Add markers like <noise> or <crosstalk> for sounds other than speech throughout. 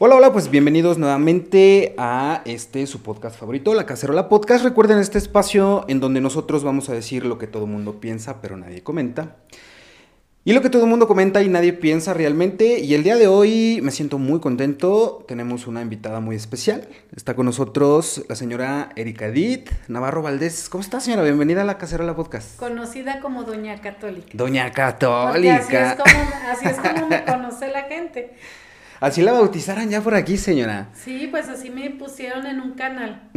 Hola, hola, pues bienvenidos nuevamente a este su podcast favorito, La Cacerola Podcast. Recuerden este espacio en donde nosotros vamos a decir lo que todo el mundo piensa, pero nadie comenta. Y lo que todo el mundo comenta y nadie piensa realmente. Y el día de hoy me siento muy contento. Tenemos una invitada muy especial. Está con nosotros la señora Erika Edith Navarro Valdés. ¿Cómo está, señora? Bienvenida a la Cacerola Podcast. Conocida como Doña Católica. Doña Católica. Así es, como, así es como me <laughs> conoce la gente. Así la bautizaran ya por aquí, señora. Sí, pues así me pusieron en un canal.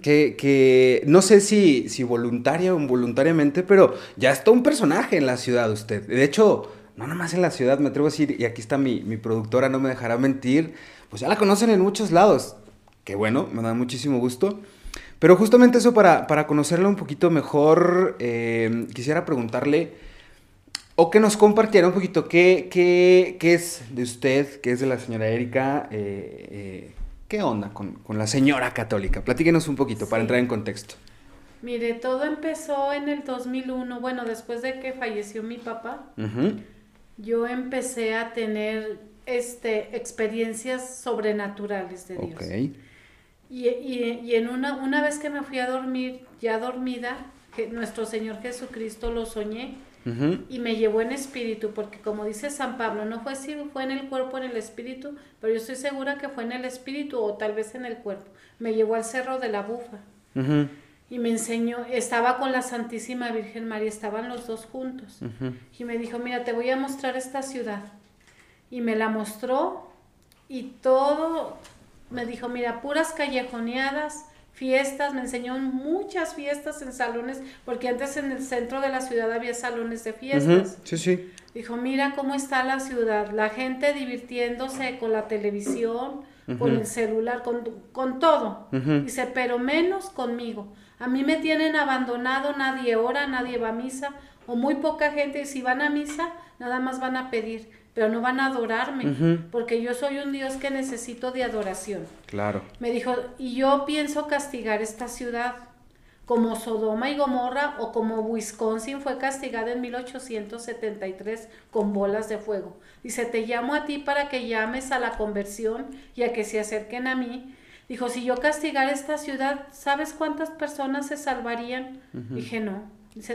que, que no sé si, si voluntaria o involuntariamente, pero ya está un personaje en la ciudad usted. De hecho, no nomás en la ciudad, me atrevo a decir, y aquí está mi, productora, no me dejará mentir, pues ya la conocen en muchos lados. Que bueno, me da muchísimo gusto. Pero justamente eso para, para conocerla un poquito mejor, eh, quisiera preguntarle o que nos compartiera un poquito qué, qué, qué, es de usted, qué es de la señora Erika, eh, eh, qué onda con, la señora católica. Platíquenos un poquito para entrar en contexto. Mire, todo empezó en el 2001, bueno, después de que falleció mi papá, yo empecé a tener este, experiencias sobrenaturales de Dios. Y, y, y, en una, una vez que me fui a dormir, ya dormida, que nuestro Señor Jesucristo lo soñé, y me llevó en espíritu, porque como dice San Pablo, no fue si fue en el cuerpo, en el espíritu, pero yo estoy segura que fue en el espíritu o tal vez en el cuerpo. Me llevó al cerro de la bufa y me enseñó, estaba con la Santísima Virgen María, estaban los dos juntos. Y me dijo, mira, te voy a mostrar esta ciudad. Y me la mostró y todo, me dijo, mira, puras callejoneadas, fiestas, me enseñó muchas fiestas en salones, porque antes en el centro de la ciudad había salones de fiestas. Sí, sí. Dijo, mira cómo está la ciudad, la gente divirtiéndose con la televisión, con el celular, con, con todo. Dice, pero menos conmigo. A mí me tienen abandonado, nadie ora, nadie va a misa, o muy poca gente, y si van a misa, nada más van a pedir pero no van a adorarme, porque yo soy un Dios que necesito de adoración. Claro. Me dijo, y yo pienso castigar esta ciudad, como Sodoma y Gomorra o como Wisconsin fue castigada en 1873 con bolas de fuego. Dice, te llamo a ti para que llames a la conversión y a que se acerquen a mí. Dijo, si yo castigara esta ciudad, ¿sabes cuántas personas se salvarían? Dije, no.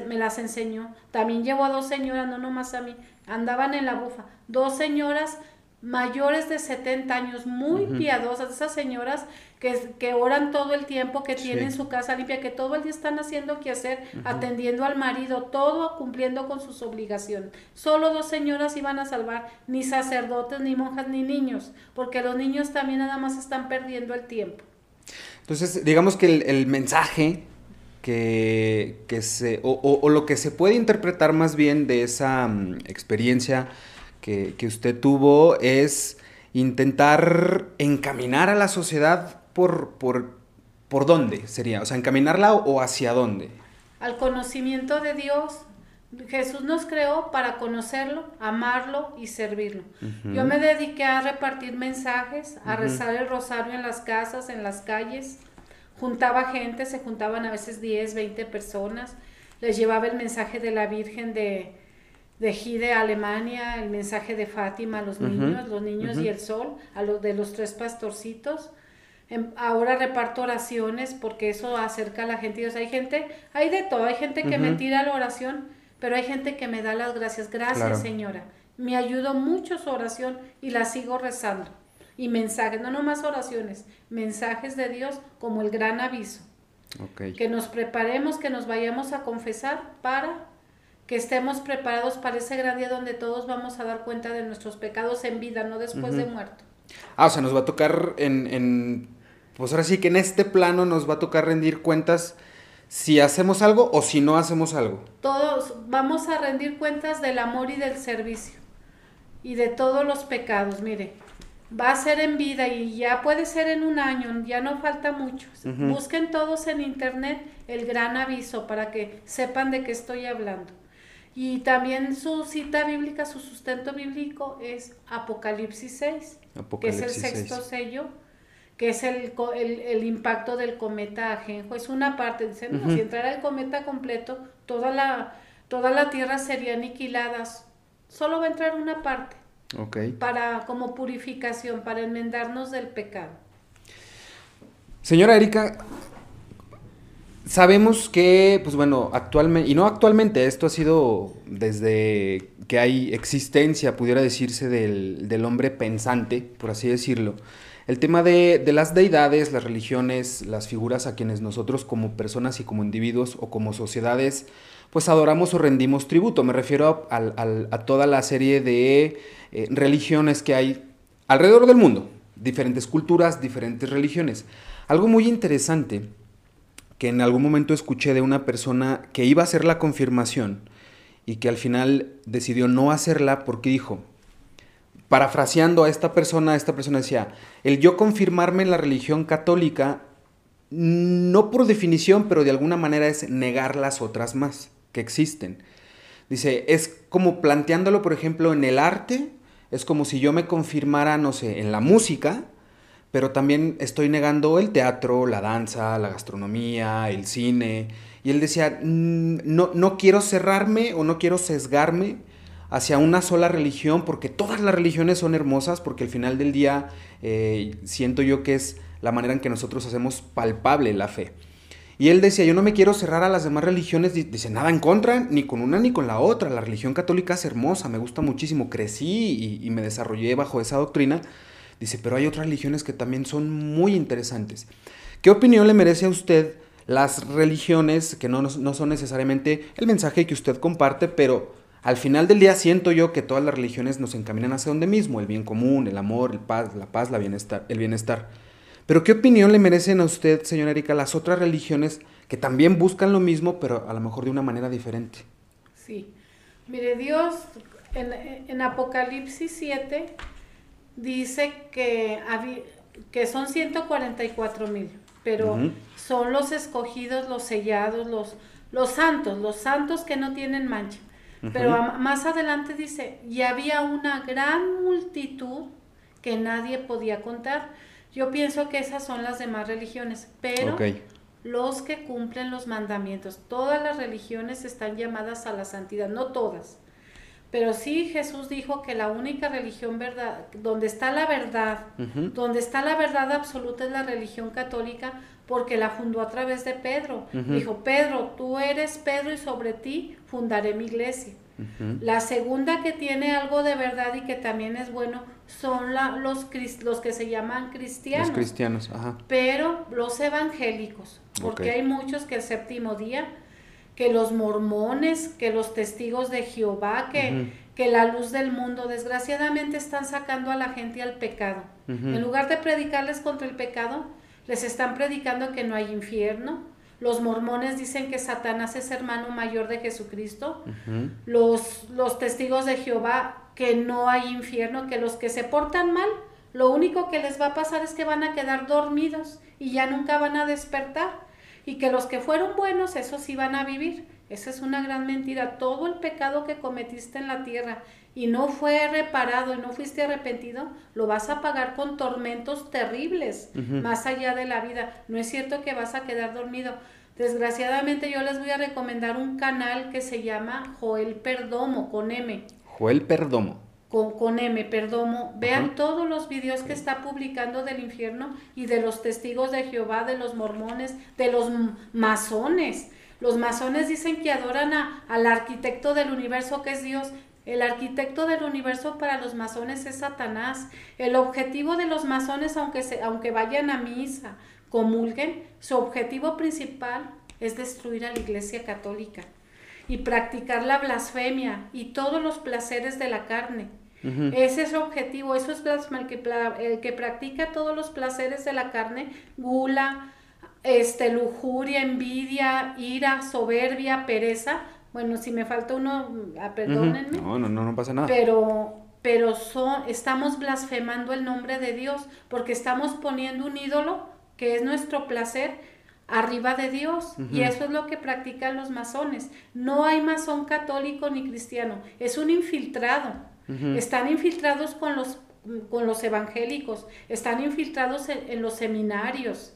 Me las enseñó. También llevó a dos señoras, no nomás a mí, andaban en la bufa. Dos señoras mayores de 70 años, muy piadosas, esas señoras que, que, oran todo el tiempo, que tienen su casa limpia, que todo el día están haciendo que hacer, atendiendo al marido, todo cumpliendo con sus obligaciones. Solo dos señoras iban a salvar, ni sacerdotes, ni monjas, ni niños, porque los niños también nada más están perdiendo el tiempo. Entonces, digamos que el, el mensaje que, que se, o, o, lo que se puede interpretar más bien de esa mm, experiencia que, que, usted tuvo es intentar encaminar a la sociedad por, por, por dónde sería, o sea, encaminarla o, hacia dónde. Al conocimiento de Dios. Jesús nos creó para conocerlo, amarlo y servirlo. Yo me dediqué a repartir mensajes, a rezar el rosario en las casas, en las calles, juntaba gente, se juntaban a veces 10, 20 personas, les llevaba el mensaje de la Virgen de, de Gide, Alemania, el mensaje de Fátima a los niños, los niños y el sol, a los de los tres pastorcitos. Em, ahora reparto oraciones porque eso acerca a la gente. hay gente, hay de todo, hay gente que me tira la oración, pero hay gente que me da las gracias. Gracias, señora. Me ayudó mucho su oración y la sigo rezando y mensajes, no nomás oraciones, mensajes de Dios como el gran aviso. Que nos preparemos, que nos vayamos a confesar para que estemos preparados para ese gran día donde todos vamos a dar cuenta de nuestros pecados en vida, no después de muerto. Ah, o sea, nos va a tocar en, en, pues ahora sí que en este plano nos va a tocar rendir cuentas si hacemos algo o si no hacemos algo. Todos vamos a rendir cuentas del amor y del servicio y de todos los pecados, mire va a ser en vida y ya puede ser en un año, ya no falta mucho. Busquen todos en internet el gran aviso para que sepan de qué estoy hablando. Y también su cita bíblica, su sustento bíblico es Apocalipsis 6, que es el sexto sello, que es el, el, impacto del cometa Ajenjo. Es una parte, dicen, si entrara el cometa completo, toda la, toda la Tierra sería aniquilada. Solo va a entrar una parte Para, como purificación, para enmendarnos del pecado. Señora Erika, sabemos que, pues bueno, actualmente, y no actualmente, esto ha sido desde que hay existencia, pudiera decirse, del, del hombre pensante, por así decirlo. El tema de, de, las deidades, las religiones, las figuras a quienes nosotros como personas y como individuos o como sociedades, pues adoramos o rendimos tributo. Me refiero a, a, a toda la serie de eh, religiones que hay alrededor del mundo, diferentes culturas, diferentes religiones. Algo muy interesante que en algún momento escuché de una persona que iba a hacer la confirmación y que al final decidió no hacerla porque dijo, parafraseando a esta persona, esta persona decía, el yo confirmarme en la religión católica, no por definición, pero de alguna manera es negar las otras más que existen. Dice, es como planteándolo, por ejemplo, en el arte, es como si yo me confirmara, no sé, en la música, pero también estoy negando el teatro, la danza, la gastronomía, el cine. Y él decía, no, no quiero cerrarme o no quiero sesgarme hacia una sola religión, porque todas las religiones son hermosas, porque al final del día eh, siento yo que es la manera en que nosotros hacemos palpable la fe. Y él decía, yo no me quiero cerrar a las demás religiones, dice, nada en contra, ni con una ni con la otra. La religión católica es hermosa, me gusta muchísimo, crecí y, me desarrollé bajo esa doctrina. Dice, pero hay otras religiones que también son muy interesantes. ¿Qué opinión le merece a usted las religiones que no, no son necesariamente el mensaje que usted comparte, pero al final del día siento yo que todas las religiones nos encaminan hacia donde mismo, el bien común, el amor, el paz, la paz, la bienestar, el bienestar. Pero ¿qué opinión le merecen a usted, señora Erika, las otras religiones que también buscan lo mismo, pero a lo mejor de una manera diferente? Sí. Mire, Dios en, en Apocalipsis 7 dice que, que son 144 mil, pero uh -huh. son los escogidos, los sellados, los, los santos, los santos que no tienen mancha. Uh -huh. Pero a, más adelante dice, y había una gran multitud que nadie podía contar. Yo pienso que esas son las demás religiones, pero okay. los que cumplen los mandamientos, todas las religiones están llamadas a la santidad, no todas. Pero sí Jesús dijo que la única religión verdad, donde está la verdad, uh -huh. donde está la verdad absoluta es la religión católica, porque la fundó a través de Pedro. Uh -huh. Dijo, Pedro, tú eres Pedro y sobre ti fundaré mi iglesia. Uh -huh. La segunda que tiene algo de verdad y que también es bueno son la, los, los que se llaman cristianos. Los cristianos, ajá. Pero los evangélicos, porque okay. hay muchos que el séptimo día que los mormones, que los testigos de Jehová, que, uh -huh. que la luz del mundo, desgraciadamente están sacando a la gente al pecado. Uh -huh. En lugar de predicarles contra el pecado, les están predicando que no hay infierno. Los mormones dicen que Satanás es hermano mayor de Jesucristo. Uh -huh. los, los testigos de Jehová que no hay infierno, que los que se portan mal, lo único que les va a pasar es que van a quedar dormidos y ya nunca van a despertar y que los que fueron buenos, esos sí van a vivir. Esa es una gran mentira. Todo el pecado que cometiste en la tierra y no fue reparado y no fuiste arrepentido, lo vas a pagar con tormentos terribles uh -huh. más allá de la vida. No es cierto que vas a quedar dormido. Desgraciadamente yo les voy a recomendar un canal que se llama Joel Perdomo, con M. Joel Perdomo. Con, con, M, Perdomo, vean uh -huh. todos los videos que está publicando del infierno y de los testigos de Jehová, de los mormones, de los masones. Los masones dicen que adoran a, al arquitecto del universo que es Dios. El arquitecto del universo para los masones es Satanás. El objetivo de los masones, aunque, se, aunque vayan a misa, comulguen, su objetivo principal es destruir a la iglesia católica y practicar la blasfemia y todos los placeres de la carne. Uh -huh. Ese es su objetivo, eso es el que, el que practica todos los placeres de la carne, gula, este, lujuria, envidia, ira, soberbia, pereza. Bueno, si me falta uno, ah, perdónenme. Uh -huh. No, no, no pasa nada. Pero, pero son, estamos blasfemando el nombre de Dios porque estamos poniendo un ídolo que es nuestro placer arriba de Dios. Uh -huh. Y eso es lo que practican los masones. No hay masón católico ni cristiano, es un infiltrado. Uh -huh. Están infiltrados con los, con los evangélicos, están infiltrados en, en, los seminarios.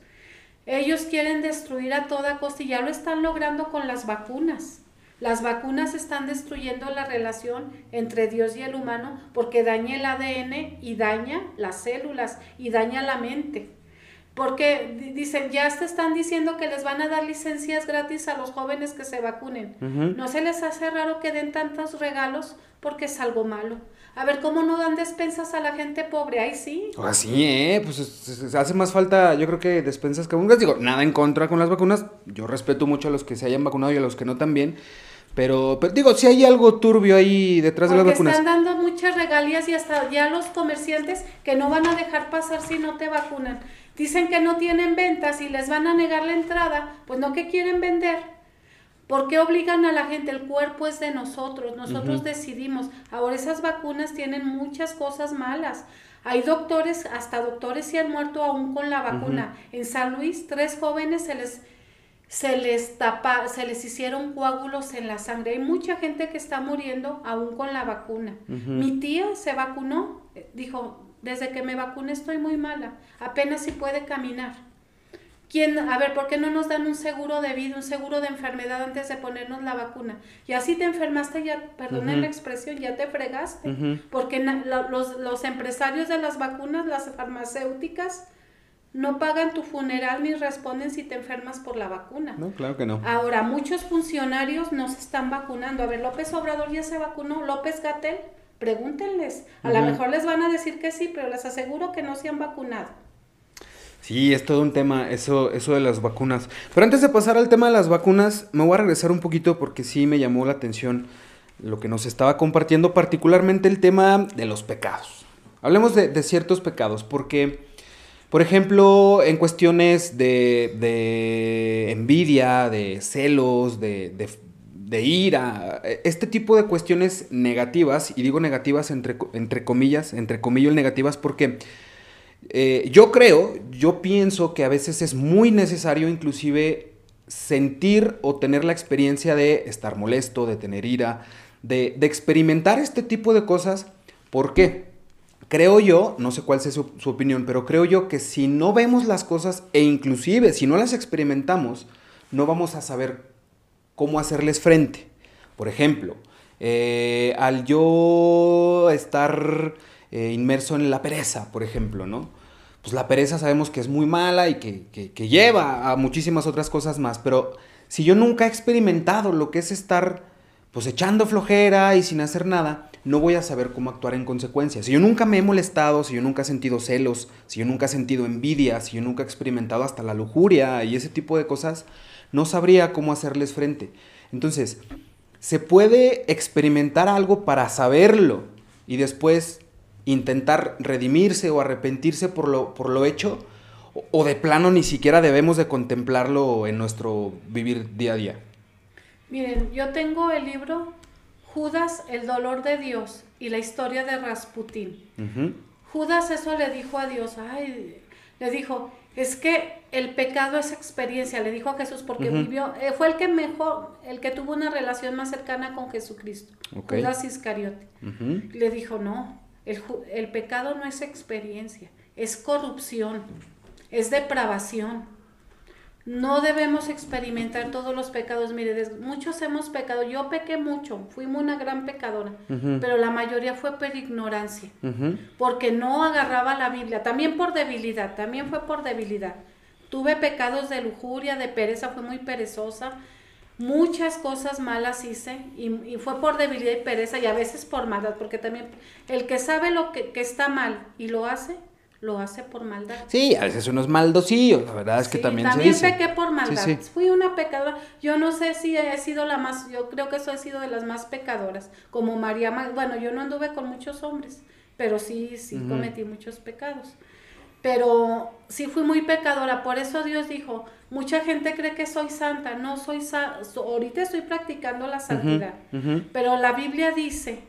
Ellos quieren destruir a toda costa y ya lo están logrando con las vacunas. Las vacunas están destruyendo la relación entre Dios y el humano porque daña el ADN y daña las células y daña la mente. Porque dicen, ya te están diciendo que les van a dar licencias gratis a los jóvenes que se vacunen. ¿No se les hace raro que den tantos regalos porque es algo malo? A ver, ¿cómo no dan despensas a la gente pobre? Ahí sí. Así, ¿eh? Pues hace más falta, yo creo que despensas que vacunas. Digo, nada en contra con las vacunas. Yo respeto mucho a los que se hayan vacunado y a los que no también. Pero, pero digo, si hay algo turbio ahí detrás de las vacunas. Están dando muchas regalías y hasta ya los comerciantes que no van a dejar pasar si no te vacunan. Dicen que no tienen ventas y les van a negar la entrada, pues no que quieren vender. ¿Por qué obligan a la gente? El cuerpo es de nosotros, nosotros decidimos. Ahora esas vacunas tienen muchas cosas malas. Hay doctores, hasta doctores se han muerto aún con la vacuna. En San Luis, tres jóvenes se les, se les tapa, se les hicieron coágulos en la sangre. Hay mucha gente que está muriendo aún con la vacuna. Mi tía se vacunó, dijo, desde que me vacuné estoy muy mala, apenas si puede caminar ¿Quién, a ver, ¿por qué no nos dan un seguro de vida, un seguro de enfermedad antes de ponernos la vacuna? Y así te enfermaste, ya, perdonen la expresión, ya te fregaste. Porque los, los empresarios de las vacunas, las farmacéuticas, no pagan tu funeral ni responden si te enfermas por la vacuna. No, claro que no. Ahora, muchos funcionarios no se están vacunando. A ver, López Obrador ya se vacunó, López Gatel, pregúntenles. A lo mejor les van a decir que sí, pero les aseguro que no se han vacunado. Sí, es todo un tema, eso, eso de las vacunas. Pero antes de pasar al tema de las vacunas, me voy a regresar un poquito porque sí me llamó la atención lo que nos estaba compartiendo, particularmente el tema de los pecados. Hablemos de, ciertos pecados, porque, por ejemplo, en cuestiones de, de envidia, de celos, de, de, ira, este tipo de cuestiones negativas, y digo negativas entre, entre comillas, entre comillas negativas, porque eh, yo creo, yo pienso que a veces es muy necesario inclusive sentir o tener la experiencia de estar molesto, de tener ira, de, experimentar este tipo de cosas. ¿Por qué? Creo yo, no sé cuál sea su, opinión, pero creo yo que si no vemos las cosas e inclusive si no las experimentamos, no vamos a saber cómo hacerles frente. Por ejemplo, eh, al yo estar eh, inmerso en la pereza, por ejemplo, ¿no? Pues la pereza sabemos que es muy mala y que, que, lleva a muchísimas otras cosas más, pero si yo nunca he experimentado lo que es estar pues echando flojera y sin hacer nada, no voy a saber cómo actuar en consecuencia. Si yo nunca me he molestado, si yo nunca he sentido celos, si yo nunca he sentido envidia, si yo nunca he experimentado hasta la lujuria y ese tipo de cosas, no sabría cómo hacerles frente. Entonces, se puede experimentar algo para saberlo y después intentar redimirse o arrepentirse por lo, por lo hecho, o, de plano ni siquiera debemos de contemplarlo en nuestro vivir día a día? Miren, yo tengo el libro Judas, el dolor de Dios y la historia de Rasputín. Judas eso le dijo a Dios, ay, le dijo, es que el pecado es experiencia, le dijo a Jesús, porque vivió, eh, fue el que mejor, el que tuvo una relación más cercana con Jesucristo, Judas Iscariote. Le dijo, no, el, pecado no es experiencia, es corrupción, es depravación. No debemos experimentar todos los pecados. Mire, muchos hemos pecado. Yo pequé mucho, fuimos una gran pecadora, pero la mayoría fue por ignorancia, porque no agarraba la Biblia. También por debilidad, también fue por debilidad. Tuve pecados de lujuria, de pereza, fue muy perezosa muchas cosas malas hice y, fue por debilidad y pereza y a veces por maldad, porque también el que sabe lo que, está mal y lo hace, lo hace por maldad. Sí, a veces uno es maldosillo, la verdad es que también, también se pequé por maldad. Fui una pecadora. Yo no sé si he sido la más, yo creo que eso he sido de las más pecadoras, como María, bueno, yo no anduve con muchos hombres, pero sí, sí cometí muchos pecados pero sí fui muy pecadora, por eso Dios dijo, mucha gente cree que soy santa, no soy santa, ahorita estoy practicando la santidad, pero la Biblia dice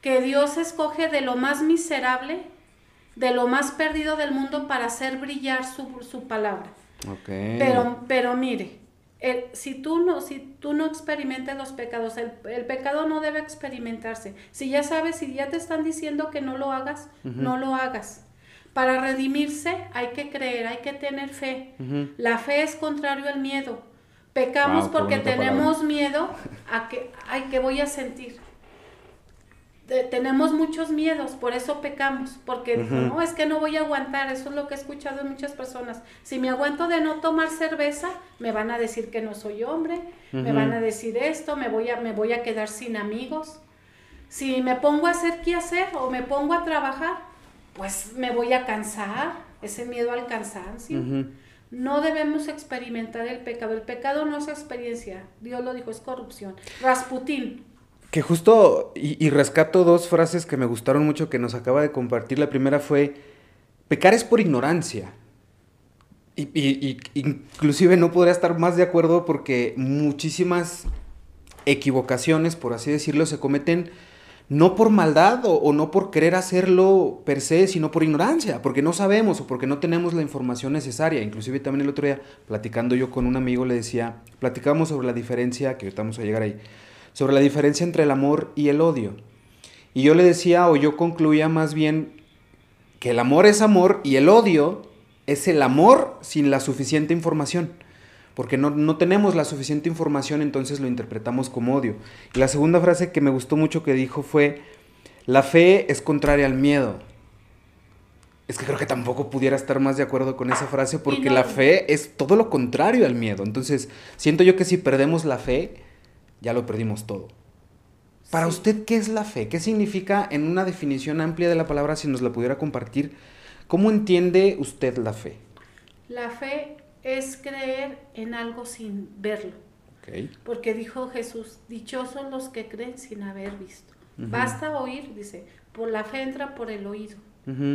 que Dios escoge de lo más miserable, de lo más perdido del mundo para hacer brillar su, palabra. Pero, pero mire, si, tú no, si tú no experimentas los pecados, el, pecado no debe experimentarse. Si ya sabes, si ya te están diciendo que no lo hagas, no lo hagas. Para redimirse hay que creer, hay que tener fe. La fe es contrario al miedo. Pecamos porque tenemos miedo a que, ay, ¿qué voy a sentir? Tenemos muchos miedos, por eso pecamos, porque no, es que no voy a aguantar, eso es lo que he escuchado de muchas personas. Si me aguanto de no tomar cerveza, me van a decir que no soy hombre, me van a decir esto, me voy a, me voy a quedar sin amigos. Si me pongo a hacer qué hacer o me pongo a trabajar, pues me voy a cansar, ese miedo al cansancio. No debemos experimentar el pecado. El pecado no es experiencia. Dios lo dijo, es corrupción. Rasputín. Que justo, y, rescato dos frases que me gustaron mucho que nos acaba de compartir. La primera fue, pecar es por ignorancia. Y, inclusive no podría estar más de acuerdo porque muchísimas equivocaciones, por así decirlo, se cometen no por maldad o, no por querer hacerlo per se, sino por ignorancia, porque no sabemos o porque no tenemos la información necesaria. Inclusive también el otro día, platicando yo con un amigo, le decía, platicamos sobre la diferencia, que estamos a llegar ahí, sobre la diferencia entre el amor y el odio. Y yo le decía, o yo concluía más bien, que el amor es amor y el odio es el amor sin la suficiente información porque no, tenemos la suficiente información, entonces lo interpretamos como odio. Y la segunda frase que me gustó mucho que dijo fue, la fe es contraria al miedo. Es que creo que tampoco pudiera estar más de acuerdo con esa frase porque la fe es todo lo contrario al miedo. Entonces, siento yo que si perdemos la fe, ya lo perdimos todo. Para usted, ¿qué es la fe? ¿Qué significa en una definición amplia de la palabra, si nos la pudiera compartir? ¿Cómo entiende usted la fe? La fe es creer en algo sin verlo. Porque dijo Jesús, dichosos los que creen sin haber visto. Basta oír, dice, por la fe entra por el oído,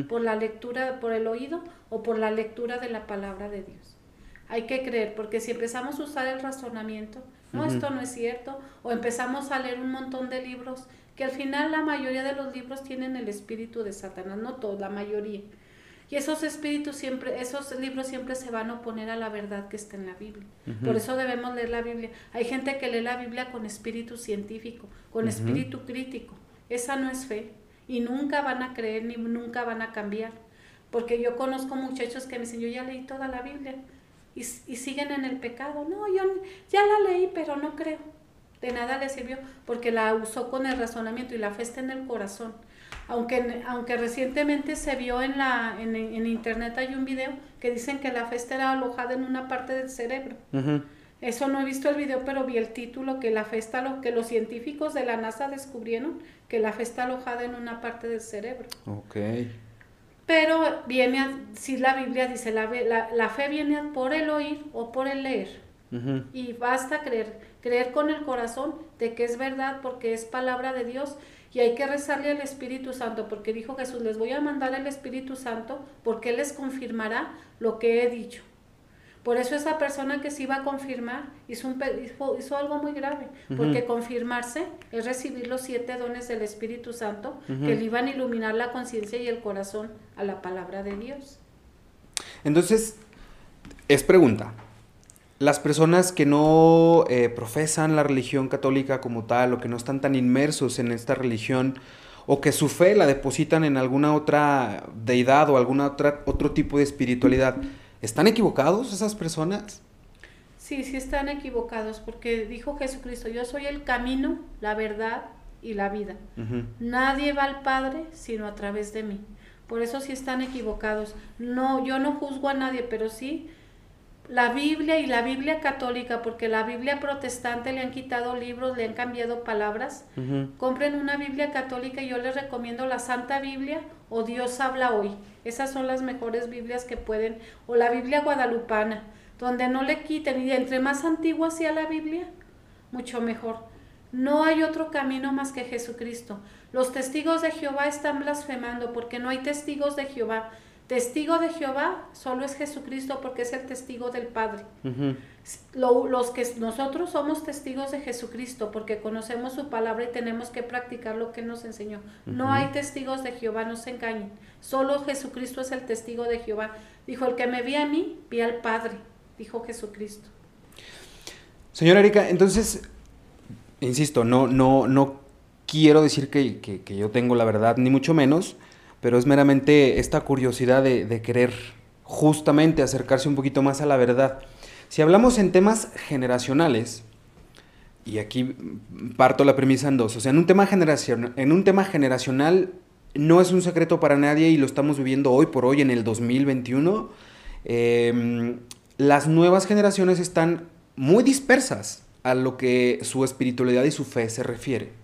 por la lectura, por el oído o por la lectura de la palabra de Dios. Hay que creer, porque si empezamos a usar el razonamiento, no, esto no es cierto, o empezamos a leer un montón de libros, que al final la mayoría de los libros tienen el espíritu de Satanás, no todos, la mayoría. Y esos espíritus siempre, esos libros siempre se van a oponer a la verdad que está en la Biblia. Por eso debemos leer la Biblia. Hay gente que lee la Biblia con espíritu científico, con espíritu crítico. Esa no es fe. Y nunca van a creer ni nunca van a cambiar. Porque yo conozco muchachos que me dicen, yo ya leí toda la Biblia. Y, y siguen en el pecado. No, yo ya la leí, pero no creo. De nada le sirvió porque la usó con el razonamiento y la fe está en el corazón aunque, aunque recientemente se vio en, la, en, en, internet hay un video que dicen que la fe está alojada en una parte del cerebro. Eso no he visto el video, pero vi el título que la fe está, lo que los científicos de la NASA descubrieron que la fe está alojada en una parte del cerebro. Ok. Pero viene, si la Biblia dice, la, la, la, fe viene por el oír o por el leer. Y basta creer, creer con el corazón de que es verdad porque es palabra de Dios y hay que rezarle al Espíritu Santo, porque dijo Jesús, les voy a mandar el Espíritu Santo, porque Él les confirmará lo que he dicho. Por eso esa persona que se iba a confirmar hizo, un, hizo, algo muy grave, porque confirmarse es recibir los siete dones del Espíritu Santo que le iban a iluminar la conciencia y el corazón a la palabra de Dios. Entonces, es pregunta, las personas que no eh, profesan la religión católica como tal o que no están tan inmersos en esta religión o que su fe la depositan en alguna otra deidad o algún otro tipo de espiritualidad, ¿están equivocados esas personas? Sí, sí están equivocados porque dijo Jesucristo, yo soy el camino, la verdad y la vida. Nadie va al Padre sino a través de mí. Por eso sí están equivocados. No, yo no juzgo a nadie, pero sí la Biblia y la Biblia católica, porque la Biblia protestante le han quitado libros, le han cambiado palabras. Compren una Biblia católica y yo les recomiendo la Santa Biblia o Dios habla hoy. Esas son las mejores Biblias que pueden, o la Biblia guadalupana, donde no le quiten, y entre más antigua sea la Biblia, mucho mejor. No hay otro camino más que Jesucristo. Los testigos de Jehová están blasfemando porque no hay testigos de Jehová. Testigo de Jehová solo es Jesucristo porque es el testigo del Padre. los que nosotros somos testigos de Jesucristo porque conocemos su palabra y tenemos que practicar lo que nos enseñó. No hay testigos de Jehová, no se engañen. Solo Jesucristo es el testigo de Jehová. Dijo, el que me vi a mí, vi al Padre, dijo Jesucristo. Señora Erika, entonces, insisto, no, no, no quiero decir que, que yo tengo la verdad, ni mucho menos pero es meramente esta curiosidad de, querer justamente acercarse un poquito más a la verdad. Si hablamos en temas generacionales, y aquí parto la premisa en dos, o sea, en un tema, generacional, en un tema generacional no es un secreto para nadie y lo estamos viviendo hoy por hoy en el 2021. Em, las nuevas generaciones están muy dispersas a lo que su espiritualidad y su fe se refiere.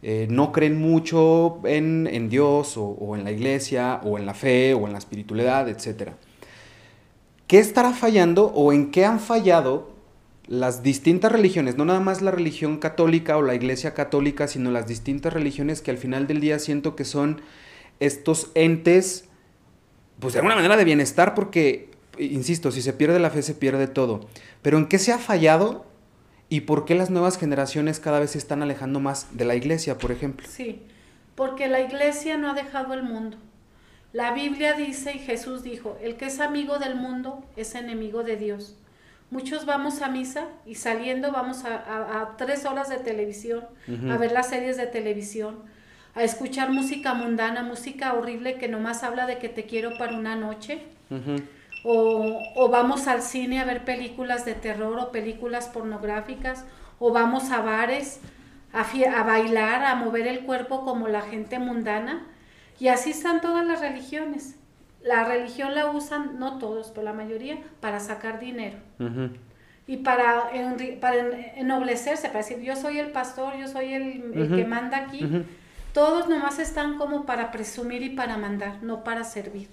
Eh, no creen mucho en, Dios o, o, en la iglesia o en la fe o en la espiritualidad, etc. ¿Qué estará fallando o en qué han fallado las distintas religiones? No nada más la religión católica o la iglesia católica, sino las distintas religiones que al final del día siento que son estos entes, pues de alguna manera de bienestar, porque insisto, si se pierde la fe, se pierde todo. Pero ¿en qué se ha fallado y por qué las nuevas generaciones cada vez se están alejando más de la iglesia, por ejemplo? Sí, porque la iglesia no ha dejado el mundo. La Biblia dice y Jesús dijo, el que es amigo del mundo es enemigo de Dios. Muchos vamos a misa y saliendo vamos a, tres horas de televisión, a ver las series de televisión, a escuchar música mundana, música horrible que nomás habla de que te quiero para una noche o, vamos al cine a ver películas de terror o películas pornográficas, o vamos a bares a, a bailar, a mover el cuerpo como la gente mundana. Y así están todas las religiones. La religión la usan, no todos, pero la mayoría, para sacar dinero. Y para, para ennoblecerse, para decir, yo soy el pastor, yo soy el, que manda aquí. Todos nomás están como para presumir y para mandar, no para servir.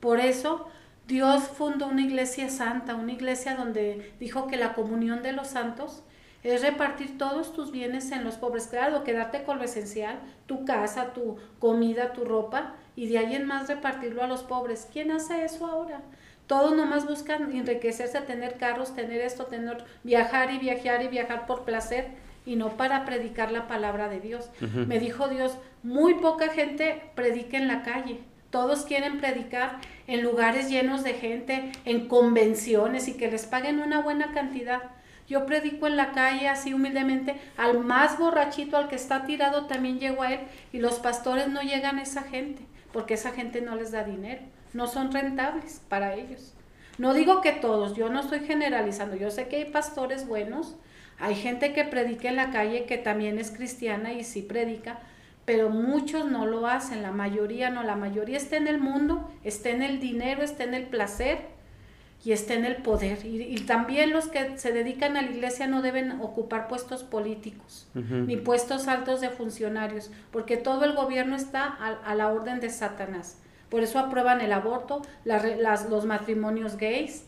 Por eso Dios fundó una iglesia santa, una iglesia donde dijo que la comunión de los santos es repartir todos tus bienes en los pobres. Claro, quedarte con lo esencial, tu casa, tu comida, tu ropa, y de ahí en más repartirlo a los pobres. ¿Quién hace eso ahora? Todos nomás buscan enriquecerse, tener carros, tener esto, tener viajar y viajar y viajar por placer y no para predicar la palabra de Dios. Me dijo Dios, muy poca gente predica en la calle. Todos quieren predicar en lugares llenos de gente, en convenciones y que les paguen una buena cantidad. Yo predico en la calle así humildemente, al más borrachito, al que está tirado, también llego a él y los pastores no llegan a esa gente, porque esa gente no les da dinero, no son rentables para ellos. No digo que todos, yo no estoy generalizando, yo sé que hay pastores buenos, hay gente que predica en la calle que también es cristiana y sí predica, pero muchos no lo hacen, la mayoría no, la mayoría está en el mundo, está en el dinero, está en el placer y está en el poder. Y, también los que se dedican a la iglesia no deben ocupar puestos políticos, ni puestos altos de funcionarios, porque todo el gobierno está a, la orden de Satanás. Por eso aprueban el aborto, las, los matrimonios gays,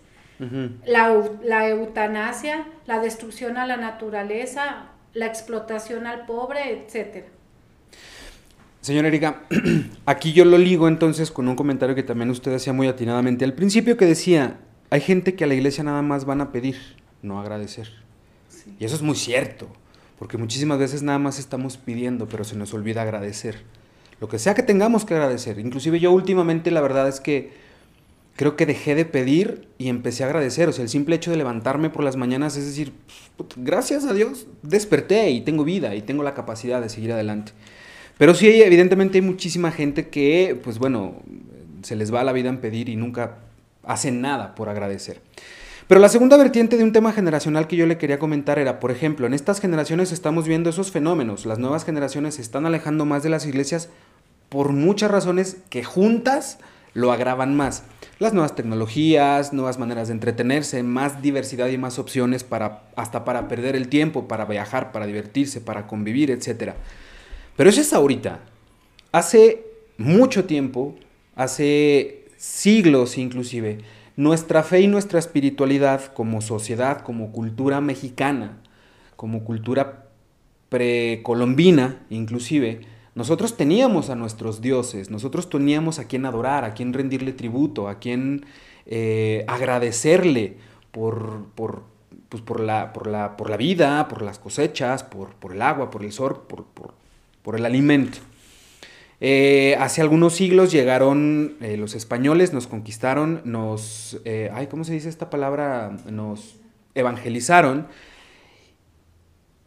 la, la eutanasia, la destrucción a la naturaleza, la explotación al pobre, etcétera. Señora Erika, <clears throat> aquí yo lo ligo entonces con un comentario que también usted hacía muy atinadamente al principio que decía, hay gente que a la iglesia nada más van a pedir, no agradecer. Y eso es muy cierto, porque muchísimas veces nada más estamos pidiendo, pero se nos olvida agradecer. Lo que sea que tengamos que agradecer. Inclusive yo últimamente la verdad es que creo que dejé de pedir y empecé a agradecer. O sea, el simple hecho de levantarme por las mañanas es decir, gracias a Dios desperté y tengo vida y tengo la capacidad de seguir adelante. Pero sí, evidentemente hay muchísima gente que, pues bueno, se les va la vida en pedir y nunca hacen nada por agradecer. Pero la segunda vertiente de un tema generacional que yo le quería comentar era, por ejemplo, en estas generaciones estamos viendo esos fenómenos. Las nuevas generaciones se están alejando más de las iglesias por muchas razones que juntas lo agravan más. Las nuevas tecnologías, nuevas maneras de entretenerse, más diversidad y más opciones para hasta para perder el tiempo, para viajar, para divertirse, para convivir, etcétera. Pero eso es ahorita. Hace mucho tiempo, hace siglos inclusive, nuestra fe y nuestra espiritualidad como sociedad, como cultura mexicana, como cultura precolombina inclusive, nosotros teníamos a nuestros dioses, nosotros teníamos a quien adorar, a quien rendirle tributo, a quien eh, agradecerle por, por, pues por, la, por, la, por la vida, por las cosechas, por, el agua, por el sol, por, por el alimento. Eh, hace algunos siglos llegaron eh, los españoles, nos conquistaron, nos, eh, ay, ¿cómo se dice esta palabra? Nos evangelizaron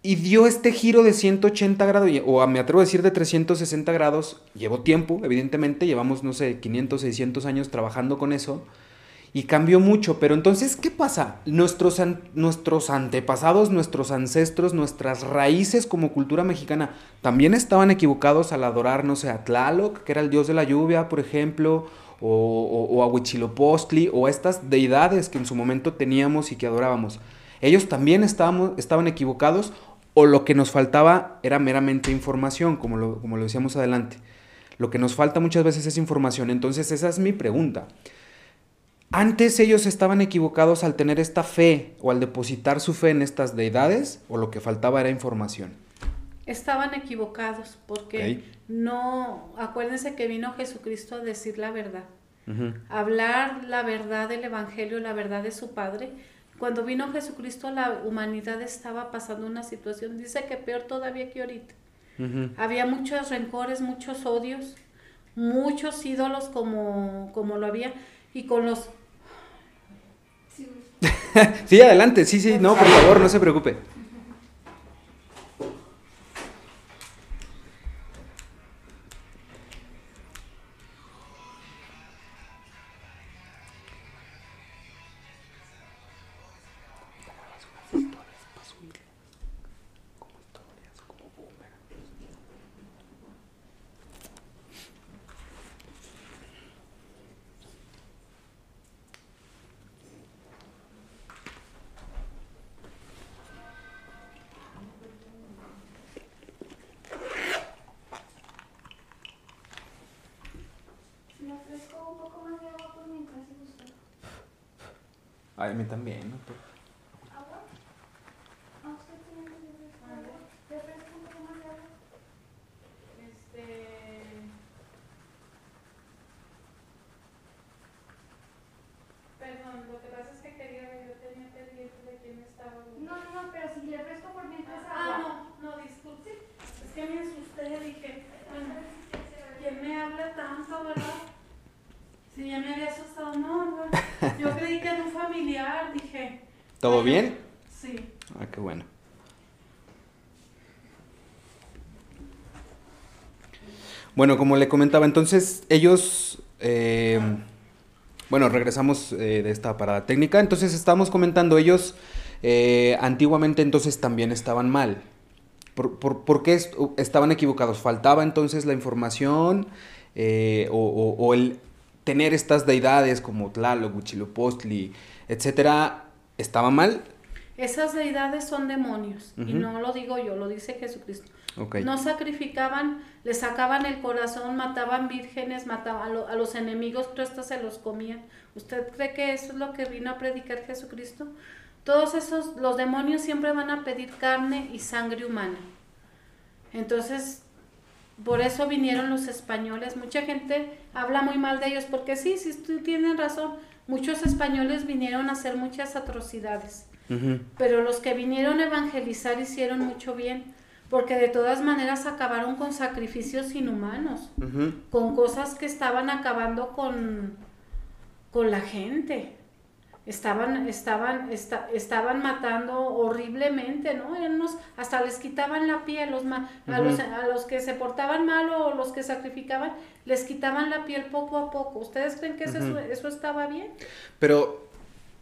y dio este giro de 180 grados, o me atrevo a decir de 360 grados, llevó tiempo, evidentemente, llevamos, no sé, 500, 600 años trabajando con eso, y cambió mucho. Pero entonces, ¿qué pasa? Nuestros, nuestros antepasados, nuestros ancestros, nuestras raíces como cultura mexicana, también estaban equivocados al adorar, no sé, a Tlaloc, que era el dios de la lluvia, por ejemplo, o, o, a Huichilopostli, o a estas deidades que en su momento teníamos y que adorábamos. Ellos también estábamos, estaban equivocados, o lo que nos faltaba era meramente información, como lo, como lo decíamos adelante. Lo que nos falta muchas veces es información. Entonces, esa es mi pregunta. Antes ellos estaban equivocados al tener esta fe o al depositar su fe en estas deidades o lo que faltaba era información. Estaban equivocados porque no, acuérdense que vino Jesucristo a decir la verdad, hablar la verdad del Evangelio, la verdad de su Padre. Cuando vino Jesucristo la humanidad estaba pasando una situación, dice que peor todavía que ahorita. Había muchos rencores, muchos odios, muchos ídolos como, como lo había y con los <laughs> sí, adelante, sí, sí, no, por favor, no se preocupe. Bueno, como le comentaba, entonces ellos, eh, bueno, regresamos eh, de esta parada técnica, entonces estábamos comentando, ellos eh, antiguamente entonces también estaban mal. ¿Por, por, por qué estaban equivocados? ¿Faltaba entonces la información o, o, o el, tener estas deidades como Tlaloc, Huitzilopochtli, etcétera, estaba mal? Esas deidades son demonios, y no lo digo yo, lo dice Jesucristo. No sacrificaban, le sacaban el corazón, mataban vírgenes, mataban a, los enemigos, pero estos se los comían. ¿Usted cree que eso es lo que vino a predicar Jesucristo? Todos esos, los demonios siempre van a pedir carne y sangre humana. Entonces, por eso vinieron los españoles. Mucha gente habla muy mal de ellos porque sí, sí, tienen razón. Muchos españoles vinieron a hacer muchas atrocidades. Pero los que vinieron a evangelizar hicieron mucho bien. Porque de todas maneras acabaron con sacrificios inhumanos. Con cosas que estaban acabando con, con la gente estaban, estaban, estaban matando horriblemente, ¿no? hasta les quitaban la piel, los, a, los, a los que se portaban mal o los que sacrificaban, les quitaban la piel poco a poco. ¿Ustedes creen que eso, estaba bien? Pero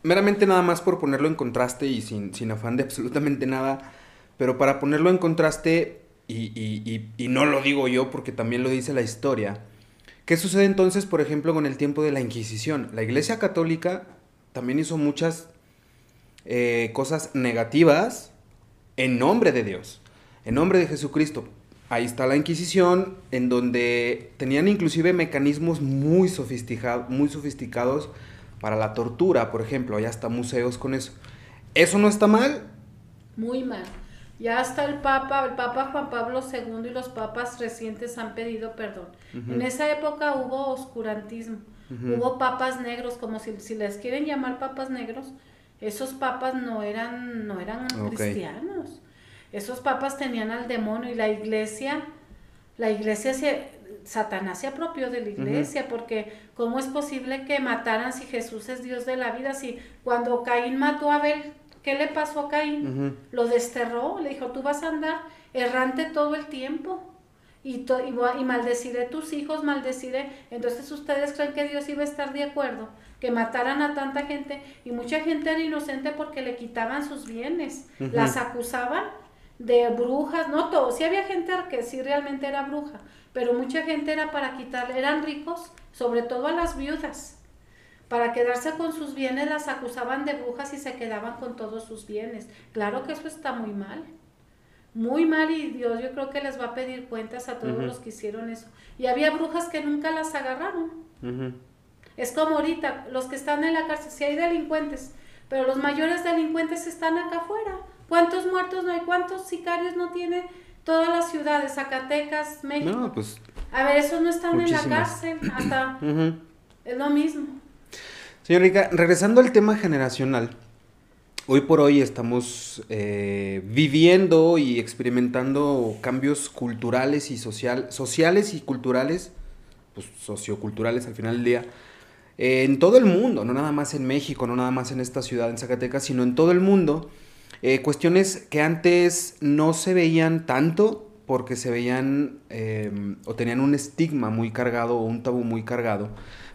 meramente nada más por ponerlo en contraste y sin, sin afán de absolutamente nada, pero para ponerlo en contraste, y, y, y, no lo digo yo porque también lo dice la historia, ¿qué sucede entonces, por ejemplo, con el tiempo de la Inquisición? La Iglesia Católica también hizo muchas eh, cosas negativas en nombre de Dios, en nombre de Jesucristo. Ahí está la Inquisición, en donde tenían inclusive mecanismos muy, muy sofisticados para la tortura, por ejemplo, hay hasta museos con eso. ¿Eso no está mal? Muy mal. Ya hasta el Papa, el Papa Juan Pablo II y los papas recientes han pedido perdón. En esa época hubo oscurantismo Hubo papas negros, como si, si, les quieren llamar papas negros, esos papas no eran, no eran cristianos. Esos papas tenían al demonio y la iglesia, la iglesia se, Satanás se apropió de la iglesia, porque ¿cómo es posible que mataran si Jesús es Dios de la vida? Si cuando Caín mató a Abel, ¿qué le pasó a Caín? Lo desterró, le dijo, tú vas a andar errante todo el tiempo y, y, maldeciré tus hijos, maldeciré. Entonces ustedes creen que Dios iba a estar de acuerdo que mataran a tanta gente y mucha gente era inocente porque le quitaban sus bienes, las acusaban de brujas, no todos, sí había gente que sí realmente era bruja, pero mucha gente era para quitarle, eran ricos, sobre todo a las viudas, para quedarse con sus bienes las acusaban de brujas y se quedaban con todos sus bienes. Claro que eso está muy mal, muy mal y Dios yo creo que les va a pedir cuentas a todos los que hicieron eso. Y había brujas que nunca las agarraron. Es como ahorita, los que están en la cárcel, si hay delincuentes, pero los mayores delincuentes están acá afuera ¿Cuántos muertos no hay? ¿Cuántos sicarios no tiene todas las ciudades? Zacatecas, México. No, pues. A ver, esos no están en la cárcel, hasta. Es lo mismo. Señor regresando al tema generacional. Hoy por hoy estamos eh, viviendo y experimentando cambios culturales y social, sociales y culturales, pues socioculturales al final del día, en todo el mundo, no nada más en México, no nada más en esta ciudad, en Zacatecas, sino en todo el mundo. Eh, cuestiones que antes no se veían tanto porque se veían em, o tenían un estigma muy cargado o un tabú muy cargado,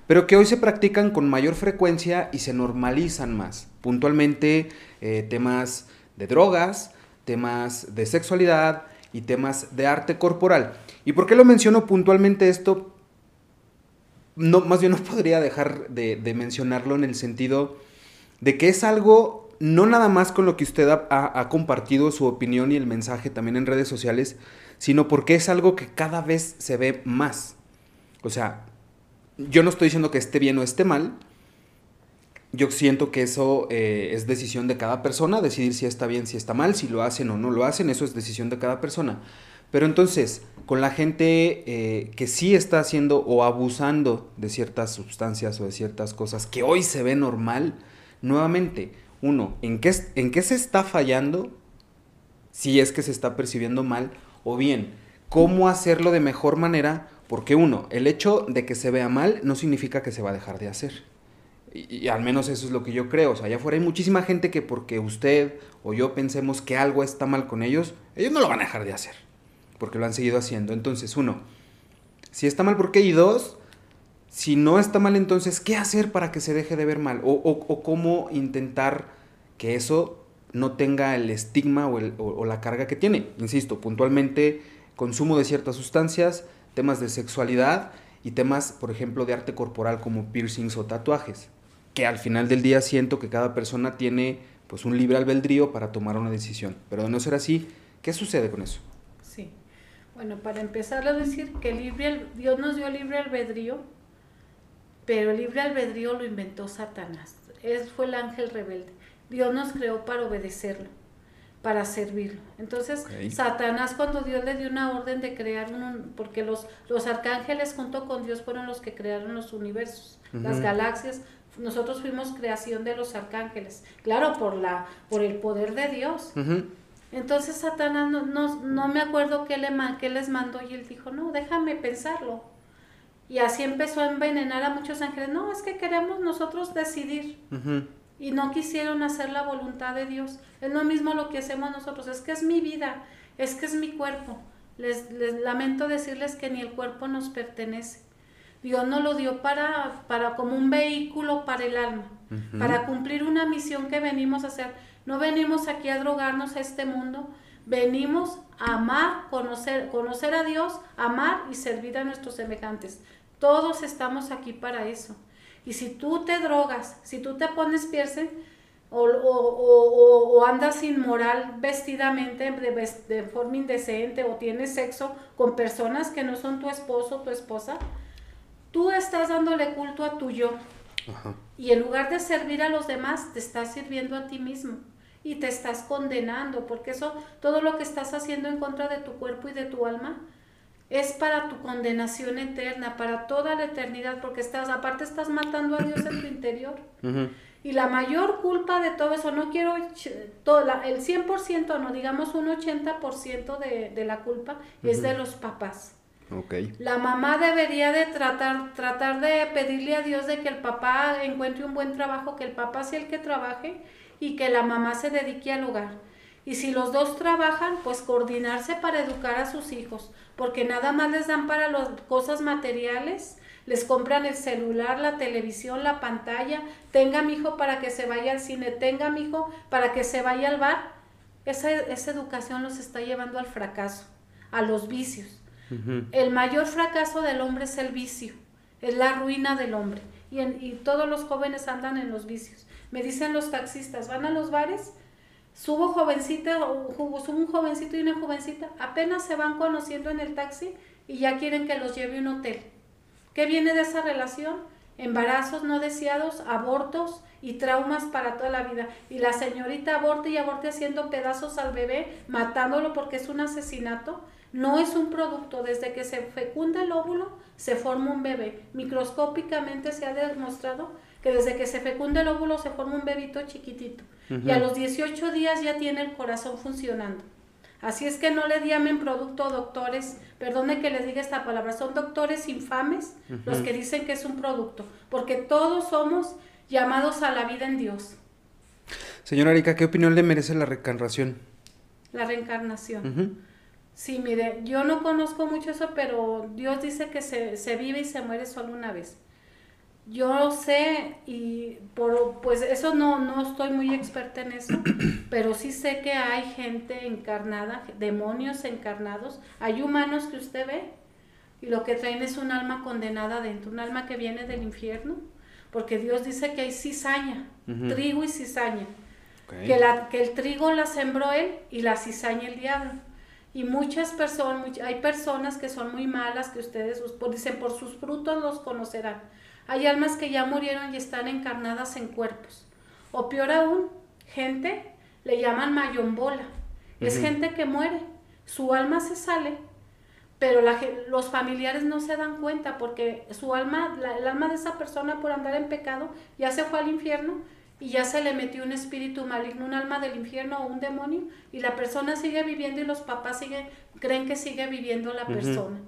pero que hoy se practican con mayor frecuencia y se normalizan más. Puntualmente eh, temas de drogas, temas de sexualidad y temas de arte corporal. ¿Y por qué lo menciono puntualmente esto? No, más bien no podría dejar de, de mencionarlo en el sentido de que es algo no nada más con lo que usted ha, compartido su opinión y el mensaje también en redes sociales, sino porque es algo que cada vez se ve más. O sea, yo no estoy diciendo que esté bien o esté mal, yo siento que eso eh, es decisión de cada persona, decidir si está bien, si está mal, si lo hacen o no lo hacen, eso es decisión de cada persona. Pero entonces, con la gente eh, que sí está haciendo o abusando de ciertas sustancias o de ciertas cosas que hoy se ve normal, nuevamente, uno, ¿en qué, ¿en qué se está fallando? Si es que se está percibiendo mal. O bien, ¿cómo hacerlo de mejor manera? Porque uno, el hecho de que se vea mal no significa que se va a dejar de hacer. Y, al menos eso es lo que yo creo. O sea, allá afuera hay muchísima gente que porque usted o yo pensemos que algo está mal con ellos, ellos no lo van a dejar de hacer. Porque lo han seguido haciendo. Entonces, uno, si está mal, ¿por qué? Y dos, si no está mal, entonces, ¿qué hacer para que se deje de ver mal? O, cómo intentar que eso no tenga el estigma o, la carga que tiene. Insisto, puntualmente, consumo de ciertas sustancias, temas de sexualidad y temas, por ejemplo, de arte corporal como piercings o tatuajes. Que al final del día siento que cada persona tiene pues un libre albedrío para tomar una decisión. Pero de no ser así, ¿qué sucede con eso? Sí. Bueno, para empezar a decir que libre, Dios nos dio libre albedrío pero el libre albedrío lo inventó Satanás. Él fue el ángel rebelde. Dios nos creó para obedecerlo, para servirlo. Entonces, Satanás cuando Dios le dio una orden de crear un, porque los, los arcángeles junto con Dios fueron los que crearon los universos, las galaxias, nosotros fuimos creación de los arcángeles, claro, por, la, por el poder de Dios. Entonces Satanás no, no, me acuerdo qué, le, qué les mandó y él dijo, no, déjame pensarlo. Y así empezó a envenenar a muchos ángeles. No, es que queremos nosotros decidir. Y no quisieron hacer la voluntad de Dios. Es lo mismo lo que hacemos nosotros. Es que es mi vida, es que es mi cuerpo. Les, lamento decirles que ni el cuerpo nos pertenece. Dios nos lo dio para, para como un vehículo para el alma, para cumplir una misión que venimos a hacer. No venimos aquí a drogarnos a este mundo, venimos a amar, conocer, conocer a Dios, amar y servir a nuestros semejantes. Todos estamos aquí para eso. Y si tú te drogas, si tú te pones piercing o, o, andas inmoral vestidamente, de, forma indecente, o tienes sexo con personas que no son tu esposo o tu esposa, tú estás dándole culto a tu yo. Y en lugar de servir a los demás, te estás sirviendo a ti mismo y te estás condenando, porque eso, todo lo que estás haciendo en contra de tu cuerpo y de tu alma, es para tu condenación eterna, para toda la eternidad, porque estás, aparte estás matando a Dios en tu interior. Y la mayor culpa de todo eso, no quiero todo, el 100%, no digamos un 80% de, de la culpa, es de los papás. Okay. La mamá debería de tratar, tratar de pedirle a Dios de que el papá encuentre un buen trabajo, que el papá sea el que trabaje y que la mamá se dedique al hogar. Y si los dos trabajan, pues coordinarse para educar a sus hijos, porque nada más les dan para las cosas materiales, les compran el celular, la televisión, la pantalla, tenga mi hijo para que se vaya al cine, tenga mi hijo para que se vaya al bar. Esa, esa educación los está llevando al fracaso, a los vicios. El mayor fracaso del hombre es el vicio, es la ruina del hombre. Y, y todos los jóvenes andan en los vicios. Me dicen los taxistas, van a los bares, subo jovencita, subo un jovencito y una jovencita, apenas se van conociendo en el taxi y ya quieren que los lleve a un hotel. ¿Qué viene de esa relación? Embarazos no deseados, abortos y traumas para toda la vida. Y la señorita aborte y aborte haciendo pedazos al bebé, matándolo porque es un asesinato. No es un producto. Desde que se fecunda el óvulo, se forma un bebé. Microscópicamente se ha demostrado que desde que se fecunda el óvulo se forma un bebito chiquitito. Y a los 18 días ya tiene el corazón funcionando. Así es que no le llamen producto doctores, perdone que les diga esta palabra, son doctores infames los que dicen que es un producto, porque todos somos llamados a la vida en Dios. Señora Erika, ¿qué opinión le merece la reencarnación? La reencarnación. Sí, mire, yo no conozco mucho eso, pero Dios dice que se, se vive y se muere solo una vez. Yo sé y por pues eso no, no estoy muy experta en eso, <clears throat> pero sí sé que hay gente encarnada, demonios encarnados, hay humanos que usted ve y lo que traen es un alma condenada dentro, un alma que viene del infierno, porque Dios dice que hay cizaña, trigo y cizaña, que, la, que el trigo la sembró él y la cizaña el diablo. Y muchas personas, hay personas que son muy malas, que ustedes dicen, por sus frutos los conocerán. Hay almas que ya murieron y están encarnadas en cuerpos. O peor aún, gente, le llaman mayombola. Es gente que muere, su alma se sale, pero los familiares no se dan cuenta porque su alma, el alma de esa persona por andar en pecado, ya se fue al infierno y ya se le metió un espíritu maligno, un alma del infierno o un demonio, y la persona sigue viviendo y los papás siguen, creen que sigue viviendo la persona.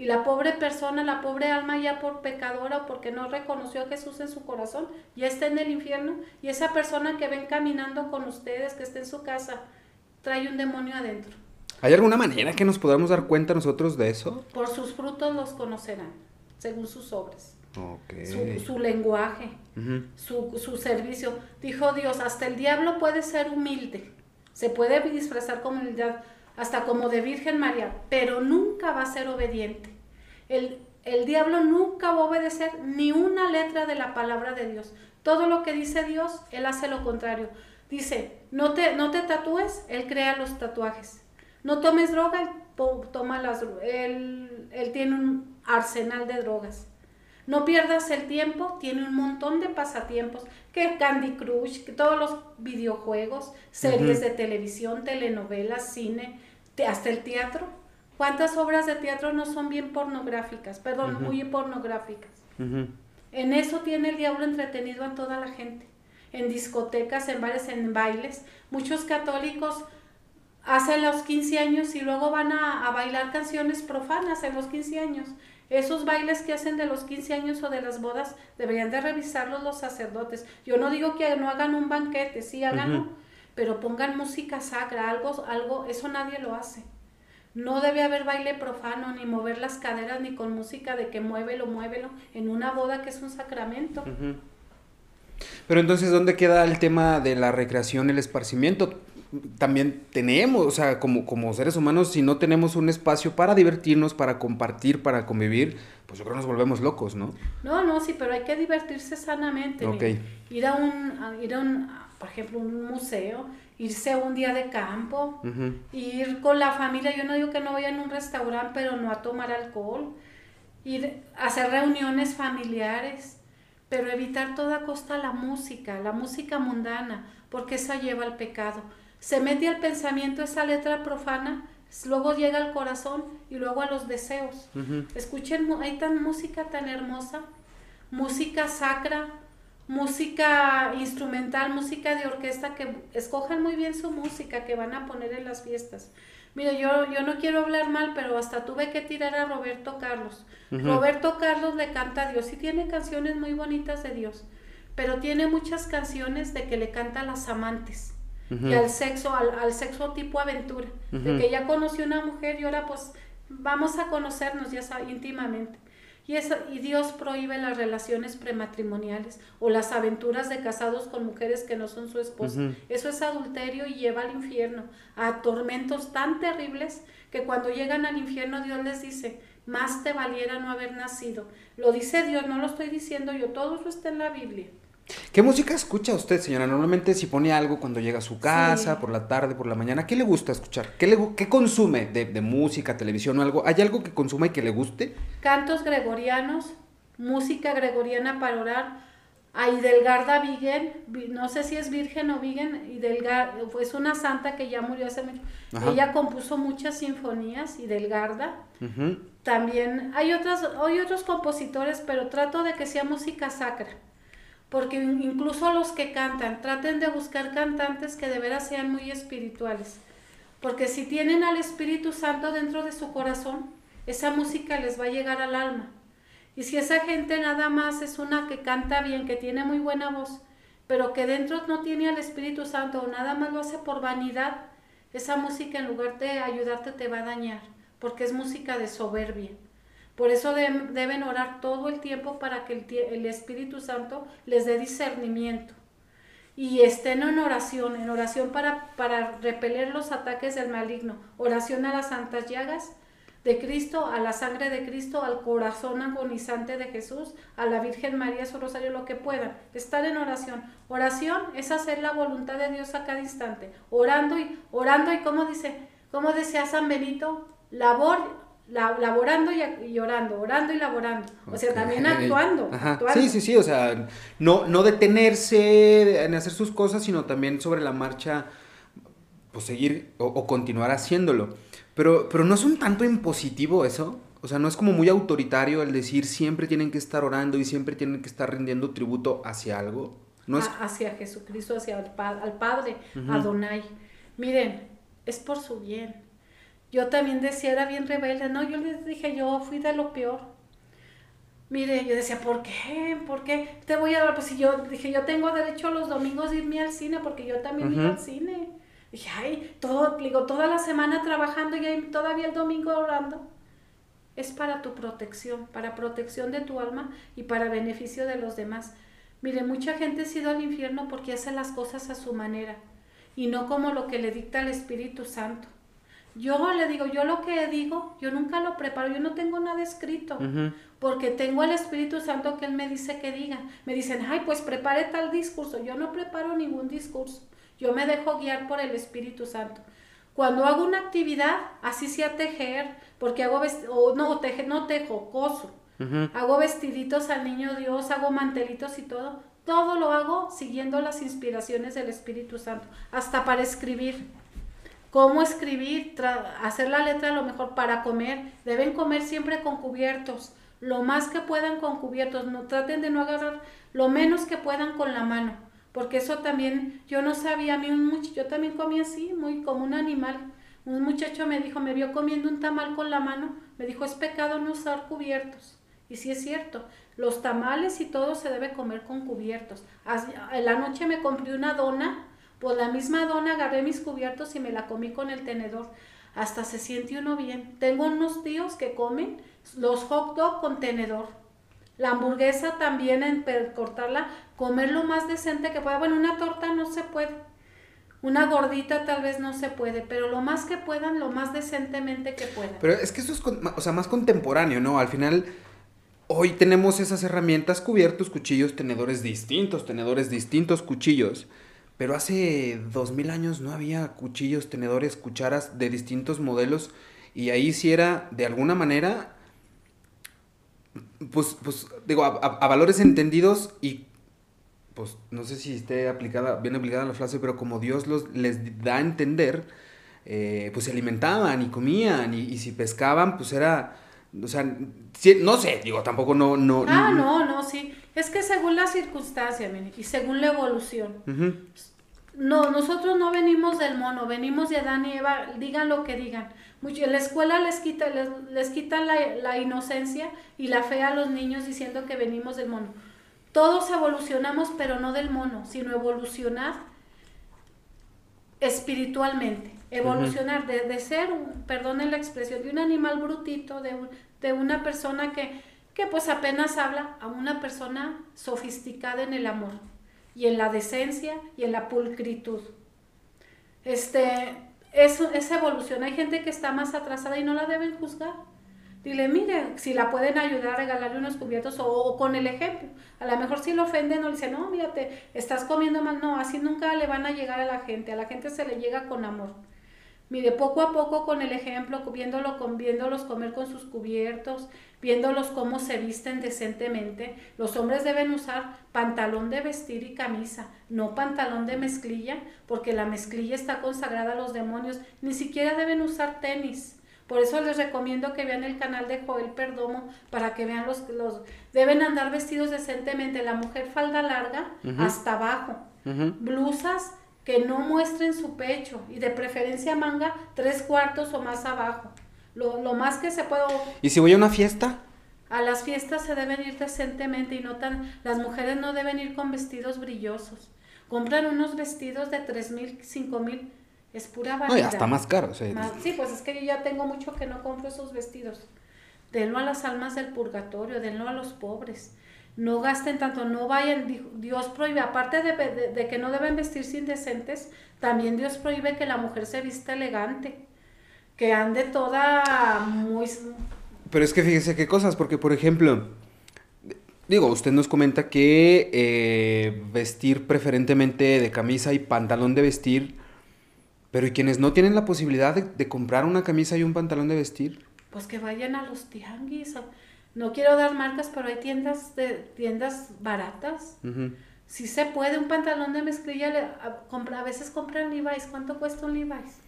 Y la pobre persona, la pobre alma ya por pecadora o porque no reconoció a Jesús en su corazón, ya está en el infierno. Y esa persona que ven caminando con ustedes, que está en su casa, trae un demonio adentro. ¿Hay alguna manera que nos podamos dar cuenta nosotros de eso? Por sus frutos los conocerán, según sus obras. Su, lenguaje, su, su servicio. Dijo Dios, hasta el diablo puede ser humilde, se puede disfrazar como humildad hasta como de Virgen María, pero nunca va a ser obediente. El, el diablo nunca va a obedecer ni una letra de la palabra de Dios. Todo lo que dice Dios, él hace lo contrario. Dice, no te, no te tatúes, él crea los tatuajes. No tomes droga, él, toma las, él, él tiene un arsenal de drogas. No pierdas el tiempo, tiene un montón de pasatiempos, que Candy Crush, que todos los videojuegos, series de televisión, telenovelas, cine, hasta el teatro. ¿Cuántas obras de teatro no son bien pornográficas? Perdón, muy pornográficas. En eso tiene el diablo entretenido a toda la gente. En discotecas, en bares, en bailes. Muchos católicos hacen los 15 años y luego van a, a bailar canciones profanas en los 15 años. Esos bailes que hacen de los 15 años o de las bodas deberían de revisarlos los sacerdotes. Yo no digo que no hagan un banquete, sí háganlo, pero pongan música sacra, algo, algo, eso nadie lo hace. No debe haber baile profano, ni mover las caderas, ni con música de que muévelo, muévelo, en una boda que es un sacramento. Pero entonces, ¿dónde queda el tema de la recreación, el esparcimiento? también tenemos, o sea, como, como seres humanos, si no tenemos un espacio para divertirnos, para compartir, para convivir, pues yo creo que nos volvemos locos, ¿no? No, no, sí, pero hay que divertirse sanamente. Ir a un, ir a un, por ejemplo, un museo, irse un día de campo, ir con la familia, yo no digo que no vayan a un restaurante, pero no a tomar alcohol, ir a hacer reuniones familiares, pero evitar toda costa la música, la música mundana, porque esa lleva al pecado. Se mete al pensamiento esa letra profana, luego llega al corazón y luego a los deseos. Escuchen, hay tan música tan hermosa, música sacra, música instrumental, música de orquesta, que escojan muy bien su música que van a poner en las fiestas. Mire, yo, yo no quiero hablar mal, pero hasta tuve que tirar a Roberto Carlos. Roberto Carlos le canta a Dios y tiene canciones muy bonitas de Dios, pero tiene muchas canciones de que le canta a las amantes y al sexo, al, sexo tipo aventura, de que ya conoció una mujer y ahora pues vamos a conocernos ya íntimamente. Y, eso, y Dios prohíbe las relaciones prematrimoniales o las aventuras de casados con mujeres que no son su esposa. Eso es adulterio y lleva al infierno, a tormentos tan terribles que cuando llegan al infierno Dios les dice, más te valiera no haber nacido. Lo dice Dios, no lo estoy diciendo yo, todo eso está en la Biblia. ¿Qué música escucha usted, señora? Normalmente si pone algo cuando llega a su casa, Sí. por la tarde, por la mañana, ¿qué le gusta escuchar? ¿Qué, le, qué consume de, de música, televisión o algo? ¿Hay algo que consuma y que le guste? Cantos gregorianos, música gregoriana para orar. A Hidelgarda Vigen, vi- no sé si es virgen o Vigen, Hidelgar, es una santa que ya murió hace mucho. Ella compuso muchas sinfonías, Hidelgarda. Ujú. También hay, otras, hay otros compositores, pero trato de que sea música sacra. Porque in- incluso los que cantan, traten de buscar cantantes que de veras sean muy espirituales. Porque si tienen al Espíritu Santo dentro de su corazón, esa música les va a llegar al alma. Y si esa gente nada más es una que canta bien, que tiene muy buena voz, pero que dentro no tiene al Espíritu Santo o nada más lo hace por vanidad, esa música en lugar de ayudarte te va a dañar, porque es música de soberbia. Por eso de- deben orar todo el tiempo para que el, Espíritu Santo les dé discernimiento. Y estén en oración, en oración para, repeler los ataques del maligno. Oración a las santas llagas de Cristo, a la sangre de Cristo, al corazón agonizante de Jesús, a la Virgen María, su rosario, lo que puedan. Estar en oración. Oración es hacer la voluntad de Dios a cada instante. Orando y, orando y como dice, como decía San Benito, labor, la- laborando y, y orando, orando y laborando. O sea, también actuando. Ajá. actuando. Sí, sí, sí, o sea, no, no detenerse en hacer sus cosas, sino también sobre la marcha, pues seguir o, o continuar haciéndolo. Pero, pero no es un tanto impositivo eso. O sea, no es como muy autoritario el decir siempre tienen que estar orando y siempre tienen que estar rindiendo tributo hacia algo. No es... a- hacia Jesucristo, hacia el al Padre, Ujú. Adonai. Miren, es por su bien. Yo también decía, era bien rebelde, no, yo les dije, yo fui de lo peor. Mire, yo decía, ¿por qué? ¿Por qué? Te voy a dar, pues si yo dije, yo tengo derecho los domingos de irme al cine, porque yo también iba Ujú. al cine. Dije, ay, todo, digo, toda la semana trabajando y ahí todavía el domingo orando. Es para tu protección, para protección de tu alma y para beneficio de los demás. Mire, mucha gente ha ido al infierno porque hace las cosas a su manera y no como lo que le dicta el Espíritu Santo. Yo le digo, yo lo que digo, yo nunca lo preparo, yo no tengo nada escrito, porque tengo al Espíritu Santo que Él me dice que diga. Me dicen, ay, pues prepare tal discurso. Yo no preparo ningún discurso, yo me dejo guiar por el Espíritu Santo. Cuando hago una actividad, así sea tejer, porque hago, o no, teje, no tejo, coso. Hago vestiditos al niño Dios, hago mantelitos y todo. Todo lo hago siguiendo las inspiraciones del Espíritu Santo, hasta para escribir. ¿Cómo escribir? Hacer la letra a lo mejor para comer. Deben comer siempre con cubiertos. Lo más que puedan con cubiertos. No traten de no agarrar lo menos que puedan con la mano. Porque eso también, yo no sabía, a un muchacho, yo también comía así, muy como un animal. Un muchacho me dijo, me vio comiendo un tamal con la mano, me dijo, es pecado no usar cubiertos. Y sí es cierto, los tamales y todo se debe comer con cubiertos. En la noche me compré una dona, pues la misma dona agarré mis cubiertos y me la comí con el tenedor. Hasta se siente uno bien. Tengo unos tíos que comen los hot dog con tenedor. La hamburguesa también en cortarla, comer lo más decente que pueda. Bueno, una torta no se puede. Una gordita tal vez no se puede, pero lo más que puedan, lo más decentemente que puedan. Pero es que eso es o sea, más contemporáneo, ¿no? Al final, hoy tenemos esas herramientas, cubiertos, cuchillos, tenedores distintos, tenedores distintos, cuchillos. Pero hace dos mil años no había cuchillos, tenedores, cucharas de distintos modelos. Y ahí sí era, de alguna manera, pues, pues digo, a, valores entendidos y pues no sé si esté aplicada, bien aplicada la frase, pero como Dios los, les da a entender, eh, pues se alimentaban y comían y, y si pescaban, pues era, o sea, no sé, digo, tampoco no, no. Ah, no, no, sí. Es que según la circunstancia, y según la evolución. Ujú. No, nosotros no venimos del mono, venimos de Adán y Eva, digan lo que digan. Mucho, la escuela les quita, les, les la, la inocencia y la fe a los niños diciendo que venimos del mono. Todos evolucionamos, pero no del mono, sino evolucionar espiritualmente. Evolucionar de, de ser, un, perdonen la expresión, de un animal brutito, de, un- de una persona que, que pues apenas habla a una persona sofisticada en el amor y en la decencia y en la pulcritud. Este, es, evolución. Hay gente que está más atrasada y no la deben juzgar. Dile, mire, si la pueden ayudar a regalarle unos cubiertos o, con el ejemplo. A lo mejor si lo ofenden o le dicen, no, mírate, estás comiendo mal. No, así nunca le van a llegar a la gente. A la gente se le llega con amor. Mire, poco a poco con el ejemplo, viéndolo, viéndolos comer con sus cubiertos, viéndolos cómo se visten decentemente. Los hombres deben usar pantalón de vestir y camisa, no pantalón de mezclilla, porque la mezclilla está consagrada a los demonios. Ni siquiera deben usar tenis por eso les recomiendo que vean el canal de Joel Perdomo para que vean los, los deben andar vestidos decentemente. La mujer falda larga hasta abajo, blusas que no muestren su pecho y de preferencia manga tres cuartos o más abajo. Lo, lo más que se pueda. ¿Y si voy a una fiesta? A las fiestas se deben ir decentemente y no tan, las mujeres no deben ir con vestidos brillosos. Compran unos vestidos de tres mil, cinco mil es pura vanidad. No, ya está más caro. sí, pues es que yo ya tengo mucho que no compro esos vestidos. Denlo a las almas del purgatorio, denlo a los pobres. No gasten tanto, no vayan. Dios prohíbe, aparte de, que no deben vestirse indecentes, también Dios prohíbe que la mujer se vista elegante, que ande toda muy... Pero es que fíjese qué cosas, porque por ejemplo, digo, usted nos comenta que eh, vestir preferentemente de camisa y pantalón de vestir pero ¿y quienes no tienen la posibilidad de, comprar una camisa y un pantalón de vestir? Pues que vayan a los tianguis. No quiero dar marcas, pero hay tiendas de tiendas baratas. Si se puede, un pantalón de mezclilla, a, a veces compran Levi's. ¿Cuánto cuesta un Levi's?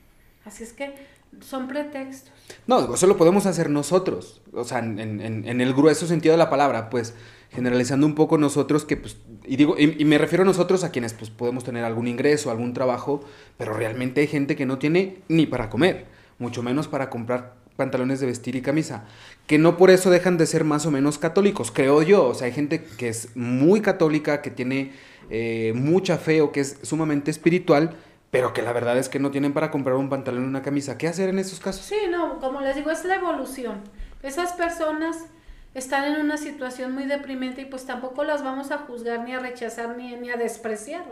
Así es que son pretextos. No, eso lo podemos hacer nosotros. O sea, en, en, el grueso sentido de la palabra, pues generalizando un poco nosotros que, pues, y digo, y, me refiero a nosotros a quienes, pues, podemos tener algún ingreso, algún trabajo, pero realmente hay gente que no tiene ni para comer, mucho menos para comprar pantalones de vestir y camisa, que no por eso dejan de ser más o menos católicos, creo yo, o sea, hay gente que es muy católica, que tiene eh, mucha fe o que es sumamente espiritual, pero que la verdad es que no tienen para comprar un pantalón y una camisa. ¿Qué hacer en esos casos? Sí, no, como les digo, es la evolución. Esas personas están en una situación muy deprimente y pues tampoco las vamos a juzgar ni a rechazar ni, ni a despreciar.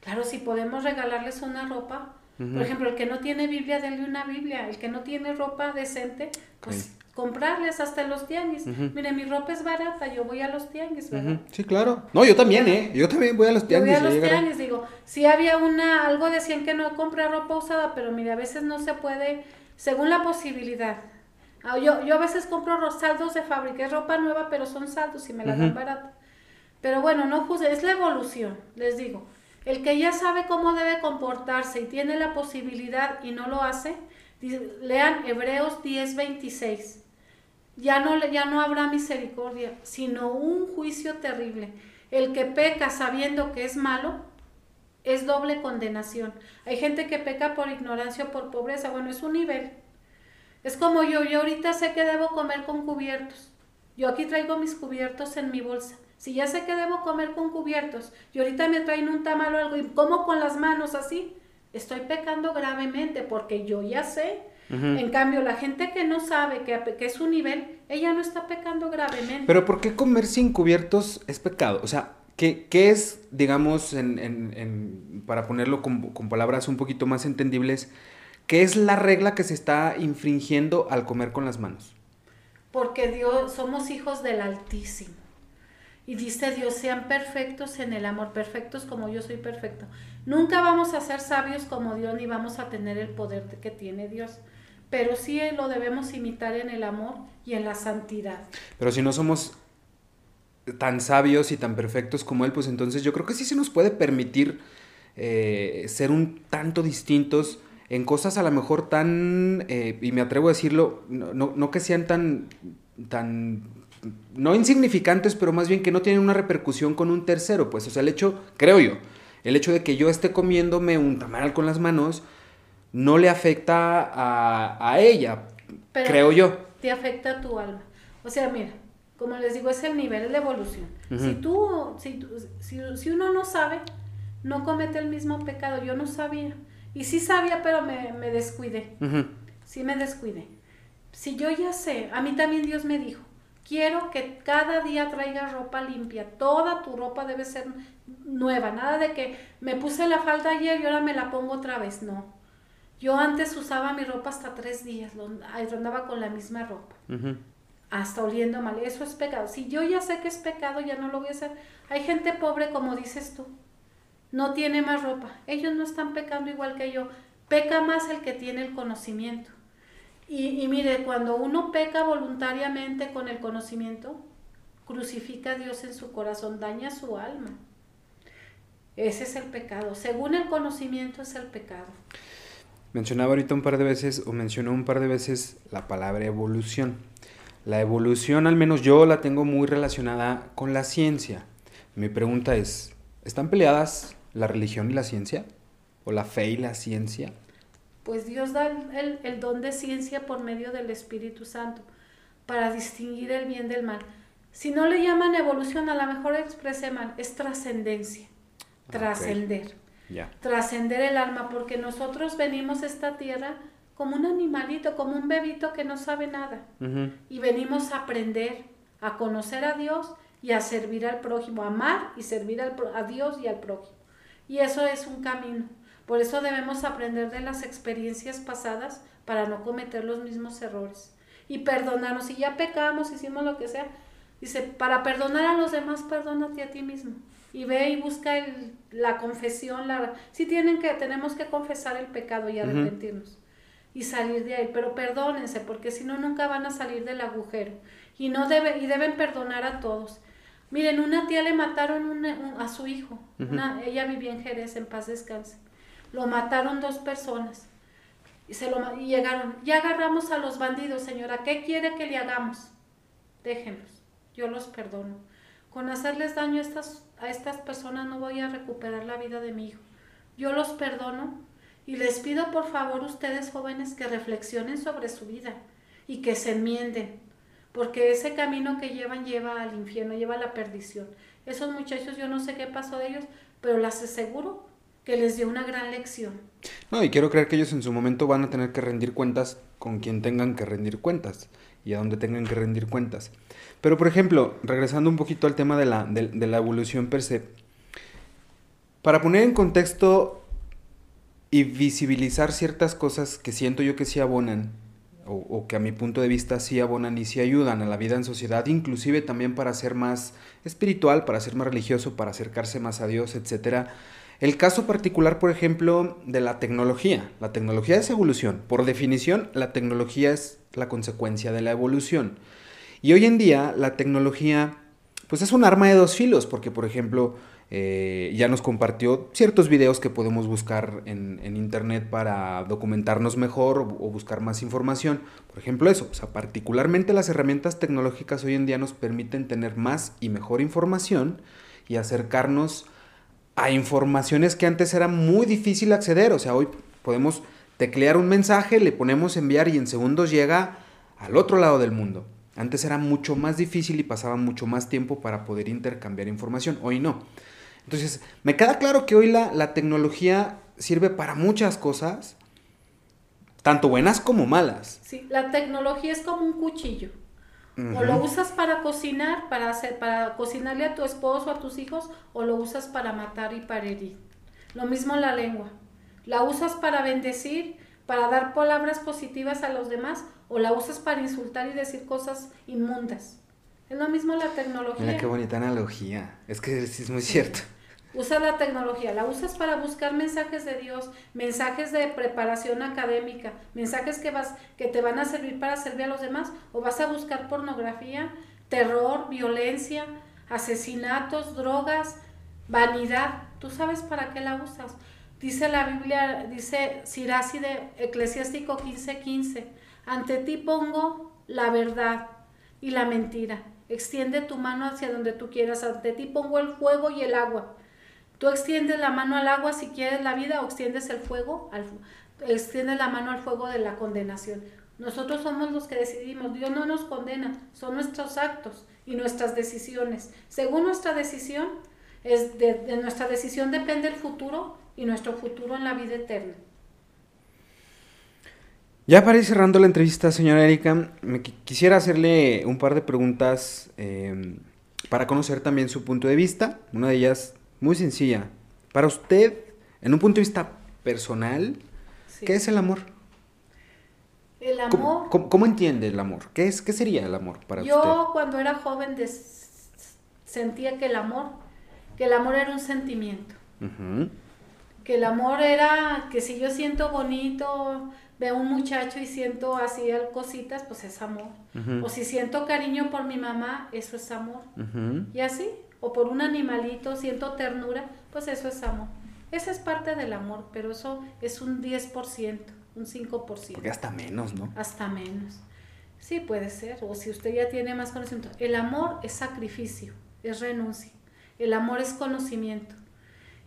Claro, si podemos regalarles una ropa, por ejemplo, el que no tiene Biblia, denle una Biblia, el que no tiene ropa decente, pues comprarles hasta los tianguis. Mire, mi ropa es barata, yo voy a los tianguis, ¿verdad? Sí, claro. No, yo también, ¿eh? Yo también voy a los tianguis. Yo voy a los tianguis, digo, si había una, algo decían que no compra ropa usada, pero mire, a veces no se puede, según la posibilidad. Ah, yo, yo a veces compro saldos de fábrica, es ropa nueva, pero son saldos y me la dan barata. Pero bueno, no juzgue, es la evolución, les digo. El que ya sabe cómo debe comportarse y tiene la posibilidad y no lo hace, lean Hebreos 10:26. Ya no, ya no habrá misericordia, sino un juicio terrible. El que peca sabiendo que es malo, es doble condenación. Hay gente que peca por ignorancia o por pobreza. Bueno, es un nivel. Es como yo, yo ahorita sé que debo comer con cubiertos. Yo aquí traigo mis cubiertos en mi bolsa. Si ya sé que debo comer con cubiertos y ahorita me traen un tamal o algo y como con las manos así, estoy pecando gravemente porque yo ya sé. En cambio, la gente que no sabe que, que, es un nivel, ella no está pecando gravemente. Pero ¿por qué comer sin cubiertos es pecado? O sea, ¿qué, qué es, digamos, en, en, en, para ponerlo con, con palabras un poquito más entendibles, ¿Qué es la regla que se está infringiendo al comer con las manos? Porque Dios, somos hijos del Altísimo. Y dice Dios, sean perfectos en el amor, perfectos como yo soy perfecto. Nunca vamos a ser sabios como Dios ni vamos a tener el poder que tiene Dios. Pero sí lo debemos imitar en el amor y en la santidad. Pero si no somos tan sabios y tan perfectos como Él, pues entonces yo creo que sí se nos puede permitir eh, ser un tanto distintos en cosas a lo mejor tan, eh, y me atrevo a decirlo, no, no, que sean tan, tan, no insignificantes, pero más bien que no tienen una repercusión con un tercero, pues, o sea, el hecho, creo yo, el hecho de que yo esté comiéndome un tamal con las manos, no le afecta a, a ella, creo yo. Te afecta a tu alma. O sea, mira, como les digo, es el nivel de evolución. Si tú, si, si, si uno no sabe, no comete el mismo pecado. Yo no sabía. Y sí sabía, pero me, me descuidé. Sí me descuidé. Si yo ya sé, a mí también Dios me dijo, Quiero que cada día traigas ropa limpia. Toda tu ropa debe ser nueva. Nada de que me puse la falda ayer y ahora me la pongo otra vez. No. Yo antes usaba mi ropa hasta tres días. Andaba con la misma ropa. Hasta oliendo mal. Eso es pecado. Si yo ya sé que es pecado, ya no lo voy a hacer. Hay gente pobre, como dices tú. No tiene más ropa. Ellos no están pecando igual que yo. Peca más el que tiene el conocimiento. Y, mire, cuando uno peca voluntariamente con el conocimiento, crucifica a Dios en su corazón, daña su alma. Ese es el pecado. Según el conocimiento es el pecado. Mencionaba ahorita un par de veces, o mencionó un par de veces la palabra evolución. La evolución, al menos yo la tengo muy relacionada con la ciencia. Mi pregunta es, ¿están peleadas la religión y la ciencia? ¿O la fe y la ciencia? Pues Dios da el, don de ciencia por medio del Espíritu Santo para distinguir el bien del mal. Si no le llaman evolución, a lo mejor exprese mal, es trascendencia, trascender. Trascender el alma, porque nosotros venimos a esta tierra como un animalito, como un bebito que no sabe nada. Y venimos a aprender, a conocer a Dios y a servir al prójimo, a amar y servir al, a Dios y al prójimo. Y eso es un camino. Por eso debemos aprender de las experiencias pasadas para no cometer los mismos errores. Y perdonarnos. Si ya pecamos, hicimos lo que sea, dice, para perdonar a los demás, perdónate a ti mismo. Y ve y busca la confesión. La, si tienen que, tenemos que confesar el pecado y arrepentirnos. Y salir de ahí. Pero perdónense, porque si no, nunca van a salir del agujero. Y, no debe, y deben perdonar a todos. Miren, una tía le mataron a su hijo. ella vivía en Jerez, en paz descanse. Lo mataron dos personas. Y, se lo, y llegaron, ya agarramos a los bandidos, señora, ¿qué quiere que le hagamos? Déjenlos, yo los perdono. Con hacerles daño a estas, a estas personas no voy a recuperar la vida de mi hijo. Yo los perdono y les pido por favor ustedes jóvenes que reflexionen sobre su vida y que se enmienden, porque ese camino que llevan lleva al infierno, lleva a la perdición. Esos muchachos yo no sé qué pasó de ellos, pero les aseguro que les dio una gran lección. No, y quiero creer que ellos en su momento van a tener que rendir cuentas con quien tengan que rendir cuentas y a donde tengan que rendir cuentas. Pero, por ejemplo, regresando un poquito al tema de la, de, la evolución per se, para poner en contexto y visibilizar ciertas cosas que siento yo que sí abonan, o, o, que a mi punto de vista sí abonan y sí ayudan a la vida en sociedad, inclusive también para ser más espiritual, para ser más religioso, para acercarse más a Dios, etcétera el caso particular, por ejemplo, de la tecnología. La tecnología es evolución. Por definición, la tecnología es la consecuencia de la evolución. Y hoy en día la tecnología, pues es un arma de dos filos, porque por ejemplo, eh, ya nos compartió ciertos videos que podemos buscar en, internet para documentarnos mejor o, buscar más información. Por ejemplo, eso, o sea, particularmente las herramientas tecnológicas hoy en día nos permiten tener más y mejor información y acercarnos a informaciones que antes era muy difícil acceder. O sea, hoy podemos teclear un mensaje, le ponemos enviar y en segundos llega al otro lado del mundo. Antes era mucho más difícil y pasaba mucho más tiempo para poder intercambiar información. Hoy no. Entonces, me queda claro que hoy la, la tecnología sirve para muchas cosas, tanto buenas como malas. Sí, la tecnología es como un cuchillo. O lo usas para cocinar, para hacer, para cocinarle a tu esposo, a tus hijos, o lo usas para matar y para herir. Lo mismo la lengua. La usas para bendecir, para dar palabras positivas a los demás, o la usas para insultar y decir cosas inmundas. Es lo mismo la tecnología. Mira qué bonita analogía. Es que es muy cierto. Usa la tecnología, la usas para buscar mensajes de Dios, mensajes de preparación académica, mensajes que, vas, que te van a servir para servir a los demás, o vas a buscar pornografía, terror, violencia, asesinatos, drogas, vanidad. ¿Tú sabes para qué la usas? Dice la Biblia, dice Sirasi de Eclesiástico 15:15, 15, ante ti pongo la verdad y la mentira. Extiende tu mano hacia donde tú quieras, ante ti pongo el fuego y el agua Tú extiendes la mano al agua si quieres la vida o extiendes el fuego, al, extiendes la mano al fuego de la condenación. Nosotros somos los que decidimos, Dios no nos condena, son nuestros actos y nuestras decisiones. Según nuestra decisión, es de, de nuestra decisión depende el futuro y nuestro futuro en la vida eterna. Ya para ir cerrando la entrevista, señora Erika, me quisiera hacerle un par de preguntas em, para conocer también su punto de vista. Una de ellas muy sencilla. Para usted, en un punto de vista personal, ¿qué es el amor? El amor. ¿Cómo, entiende el amor? ¿Qué, es, ¿Qué sería el amor para usted? Yo cuando era joven sentía que el amor, que el amor era un sentimiento. Que el amor era que si yo siento bonito, veo un muchacho y siento así cositas, pues es amor. O si siento cariño por mi mamá, eso es amor. Y así, o por un animalito siento ternura, pues eso es amor. Esa es parte del amor, pero eso es un 10% un 5%. Porque hasta menos, ¿no? Hasta menos. Sí, puede ser. O si usted ya tiene más conocimiento. El amor es sacrificio, es renuncia. El amor es conocimiento.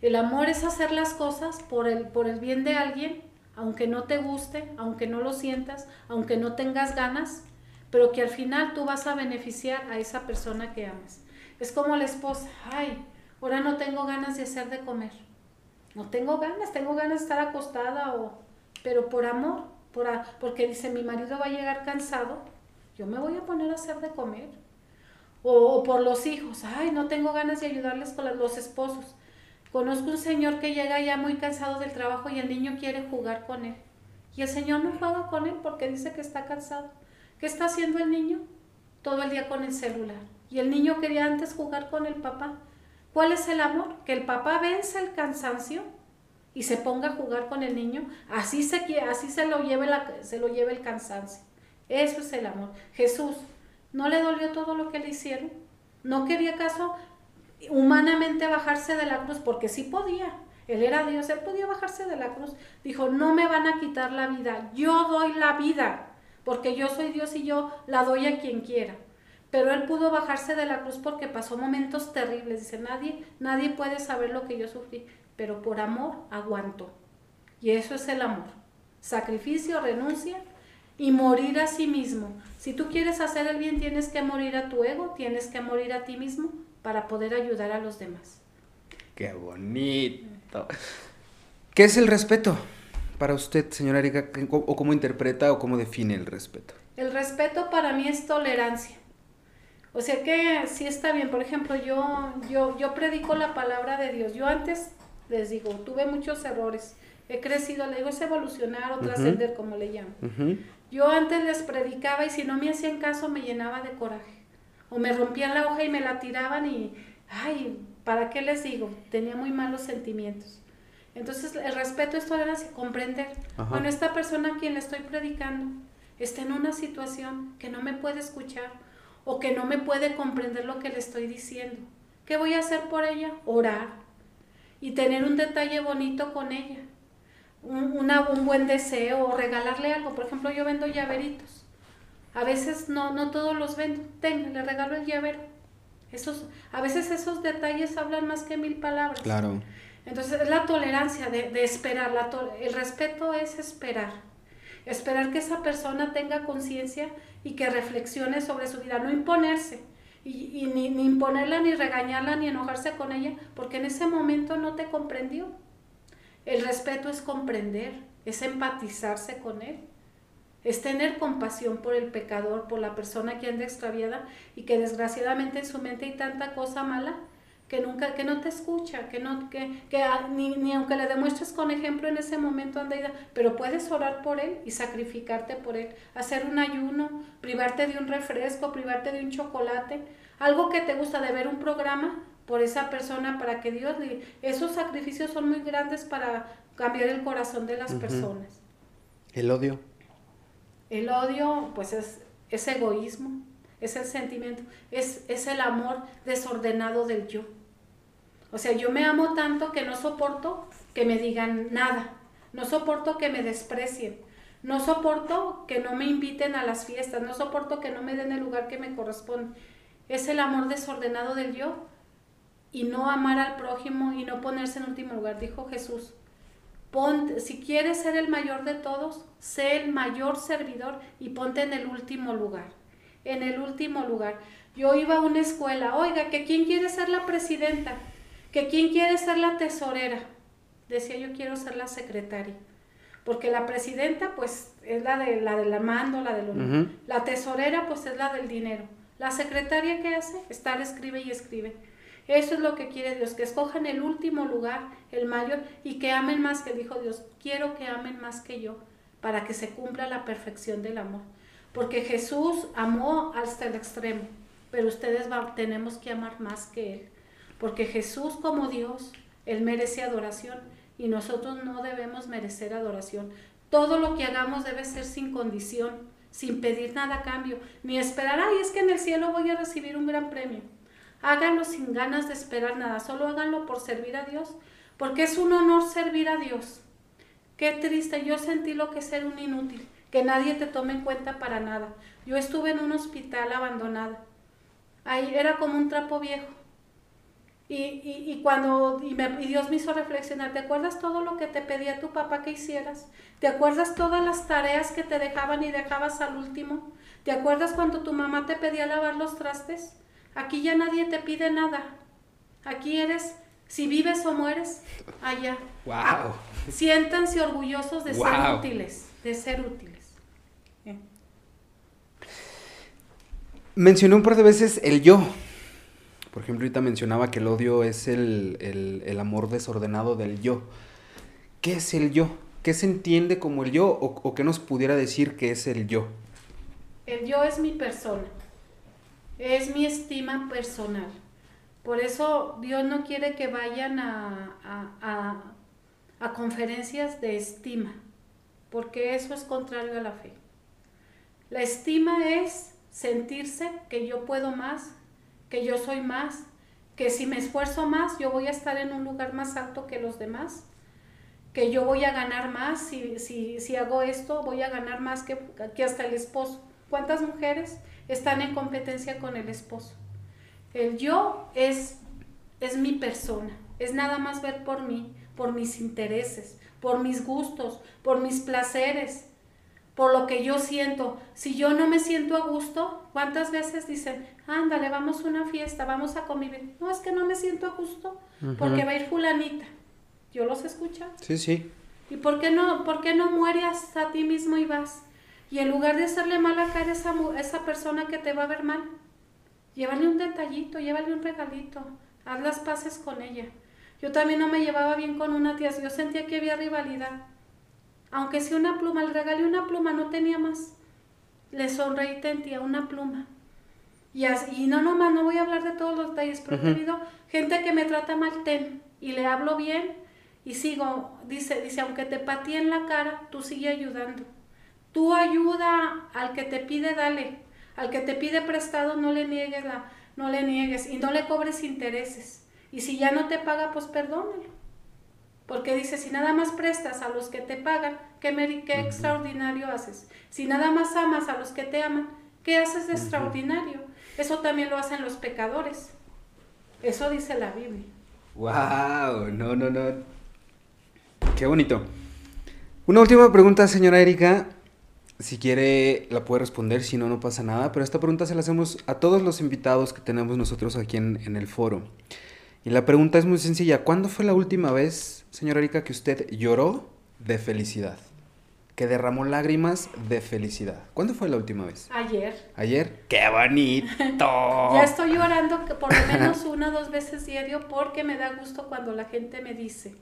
El amor es hacer las cosas por el, por el bien de alguien, aunque no te guste, aunque no lo sientas, aunque no tengas ganas, pero que al final tú vas a beneficiar a esa persona que amas. Es como la esposa, ay, ahora no tengo ganas de hacer de comer. No tengo ganas, tengo ganas de estar acostada o pero por amor, por porque dice mi marido va a llegar cansado, yo me voy a poner a hacer de comer. O, por los hijos, ay, no tengo ganas de ayudarles con los esposos. Conozco un señor que llega ya muy cansado del trabajo y el niño quiere jugar con él. Y el señor no juega con él porque dice que está cansado. ¿Qué está haciendo el niño? Todo el día con el celular. Y el niño quería antes jugar con el papá. ¿Cuál es el amor? Que el papá vence el cansancio y se ponga a jugar con el niño, así se, así se, lo, lleve se lo lleve el cansancio. Eso es el amor. Jesús, ¿no le dolió todo lo que le hicieron? ¿No quería acaso humanamente bajarse de la cruz? Porque sí podía. Él era Dios, él podía bajarse de la cruz. Dijo, no me van a quitar la vida, yo doy la vida, porque yo soy Dios y yo la doy a quien quiera. Pero él pudo bajarse de la cruz porque pasó momentos terribles. Dice, nadie, nadie puede saber lo que yo sufrí pero por amor aguanto. Y eso es el amor. Sacrificio, renuncia y morir a sí mismo. Si tú quieres hacer el bien, tienes que morir a tu ego, tienes que morir a ti mismo para poder ayudar a los demás. Qué bonito. ¿Qué es el respeto para usted, señora Erika? ¿O cómo interpreta o cómo define el respeto? El respeto para mí es tolerancia. O sea que sí está bien. Por ejemplo, yo, yo, yo predico la palabra de Dios. Yo antes les digo, tuve muchos errores. He crecido, le digo, es evolucionar o trascender, como le llamo. Yo antes les predicaba y si no me hacían caso me llenaba de coraje. O me rompían la hoja y me la tiraban y, ay, ¿para qué les digo? Tenía muy malos sentimientos. Entonces, el respeto es tolerancia, comprender. Bueno, esta persona a quien le estoy predicando está en una situación que no me puede escuchar o que no me puede comprender lo que le estoy diciendo. ¿Qué voy a hacer por ella? Orar, y tener un detalle bonito con ella, un, un buen deseo o regalarle algo. Por ejemplo, yo vendo llaveritos. A veces no, no todos los vendo. Tenga, le regalo el llavero. Esos, a veces esos detalles hablan más que mil palabras. Claro. Entonces es la tolerancia de, de esperar. La el respeto es esperar. Esperar que esa persona tenga conciencia y que reflexione sobre su vida, no imponerse y, ni, ni, imponerla, ni regañarla, ni enojarse con ella, porque en ese momento no te comprendió. El respeto es comprender, es empatizarse con él, es tener compasión por el pecador, por la persona que anda extraviada y que desgraciadamente en su mente hay tanta cosa mala que nunca, que no te escucha, que no, que, que ni, ni, aunque le demuestres con ejemplo en ese momento anda pero puedes orar por él y sacrificarte por él, hacer un ayuno, privarte de un refresco, privarte de un chocolate, algo que te gusta de ver un programa por esa persona para que Dios esos sacrificios son muy grandes para cambiar el corazón de las personas. El odio. El odio, pues es, es egoísmo, es el sentimiento, es, es el amor desordenado del yo. O sea, yo me amo tanto que no soporto que me digan nada, no soporto que me desprecien, no soporto que no me inviten a las fiestas, no soporto que no me den el lugar que me corresponde. Es el amor desordenado del yo y no amar al prójimo y no ponerse en último lugar, dijo Jesús. Ponte, si quieres ser el mayor de todos, sé el mayor servidor y ponte en el último lugar. En el último lugar. Yo iba a una escuela, oiga, que quién quiere ser la presidenta que quién quiere ser la tesorera. Decía yo quiero ser la secretaria. Porque la presidenta, pues, es la de la del mando, la del honor. Ujú. La tesorera, pues, es la del dinero. La secretaria, ¿qué hace? Estar, escribe y escribe. Eso es lo que quiere Dios, que escojan el último lugar, el mayor, y que amen más que dijo Dios. Quiero que amen más que yo, para que se cumpla la perfección del amor. Porque Jesús amó hasta el extremo, pero ustedes tenemos que amar más que Él. Porque Jesús como Dios, Él merece adoración y nosotros no debemos merecer adoración. Todo lo que hagamos debe ser sin condición, sin pedir nada a cambio, ni esperar, ay, es que en el cielo voy a recibir un gran premio. Háganlo sin ganas de esperar nada, solo háganlo por servir a Dios, porque es un honor servir a Dios. Qué triste, yo sentí lo que es ser un inútil, que nadie te tome en cuenta para nada. Yo estuve en un hospital abandonada. Ahí era como un trapo viejo. Y, y, y cuando y Dios me hizo reflexionar, ¿te acuerdas todo lo que te pedía tu papá que hicieras? ¿Te acuerdas todas las tareas que te dejaban y dejabas al último? ¿Te acuerdas cuando tu mamá te pedía lavar los trastes? Aquí ya nadie te pide nada. Aquí eres, si vives o mueres, allá. ¡Wow! Siéntanse orgullosos de ser útiles, de ser útiles. Eh. Mencioné un par de veces el yo. Por ejemplo, ahorita mencionaba que el odio es el, el- el amor desordenado del yo. ¿Qué es el yo? ¿Qué se entiende como el yo? ¿O, o qué nos pudiera decir que es el yo? El yo es mi persona, es mi estima personal. Por eso Dios no quiere que vayan a, a- a- conferencias de estima, porque eso es contrario a la fe. La estima es sentirse que yo puedo más, que yo soy más, que si me esfuerzo más, yo voy a estar en un lugar más alto que los demás, que yo voy a ganar más, si, si, si hago esto, voy a ganar más que, que hasta el esposo. ¿Cuántas mujeres están en competencia con el esposo? El yo es, es mi persona, es nada más ver por mí, por mis intereses, por mis gustos, por mis placeres, por lo que yo siento. Si yo no me siento a gusto, ¿cuántas veces dicen, ándale, vamos a una fiesta, vamos a convivir? No, es que no me siento a gusto porque va a ir fulanita. Yo los escucho. Sí, sí. ¿Y por qué no, por qué no mueres a ti mismo y vas? Y en lugar de hacerle mala cara a esa, esa persona que te va a ver mal, llévale un detallito, llévale un regalito, haz las paces con ella. Yo también no me llevaba bien con una tía, yo sentía que había rivalidad. Aunque si una pluma, le regalé una pluma, no tenía más. Le sonreí, tía, una pluma. Y, así, y no nomás, no voy a hablar de todos los detalles, pero he tenido gente que me trata mal, ten, y le hablo bien, y sigo, dice, dice, aunque te patee en la cara, tú sigue ayudando. Tú ayuda al que te pide, dale. Al que te pide prestado, no le niegues la, no le niegues y no le cobres intereses. Y si ya no te paga, pues perdónalo. Porque dice, si nada más prestas a los que te pagan, ¿qué, qué extraordinario haces? Si nada más amas a los que te aman, ¿qué haces de extraordinario? Eso también lo hacen los pecadores. Eso dice la Biblia. ¡Wow! No, no, no. Qué bonito. Una última pregunta, señora Erika. Si quiere, la puede responder, si no, no pasa nada. Pero esta pregunta se la hacemos a todos los invitados que tenemos nosotros aquí en, en el foro. Y la pregunta es muy sencilla. ¿Cuándo fue la última vez, señora Erika, que usted lloró de felicidad? Que derramó lágrimas de felicidad. ¿Cuándo fue la última vez? Ayer. ¿Ayer? ¡Qué bonito! <laughs> Ya estoy llorando que por lo menos una o dos veces diario porque me da gusto cuando la gente me dice,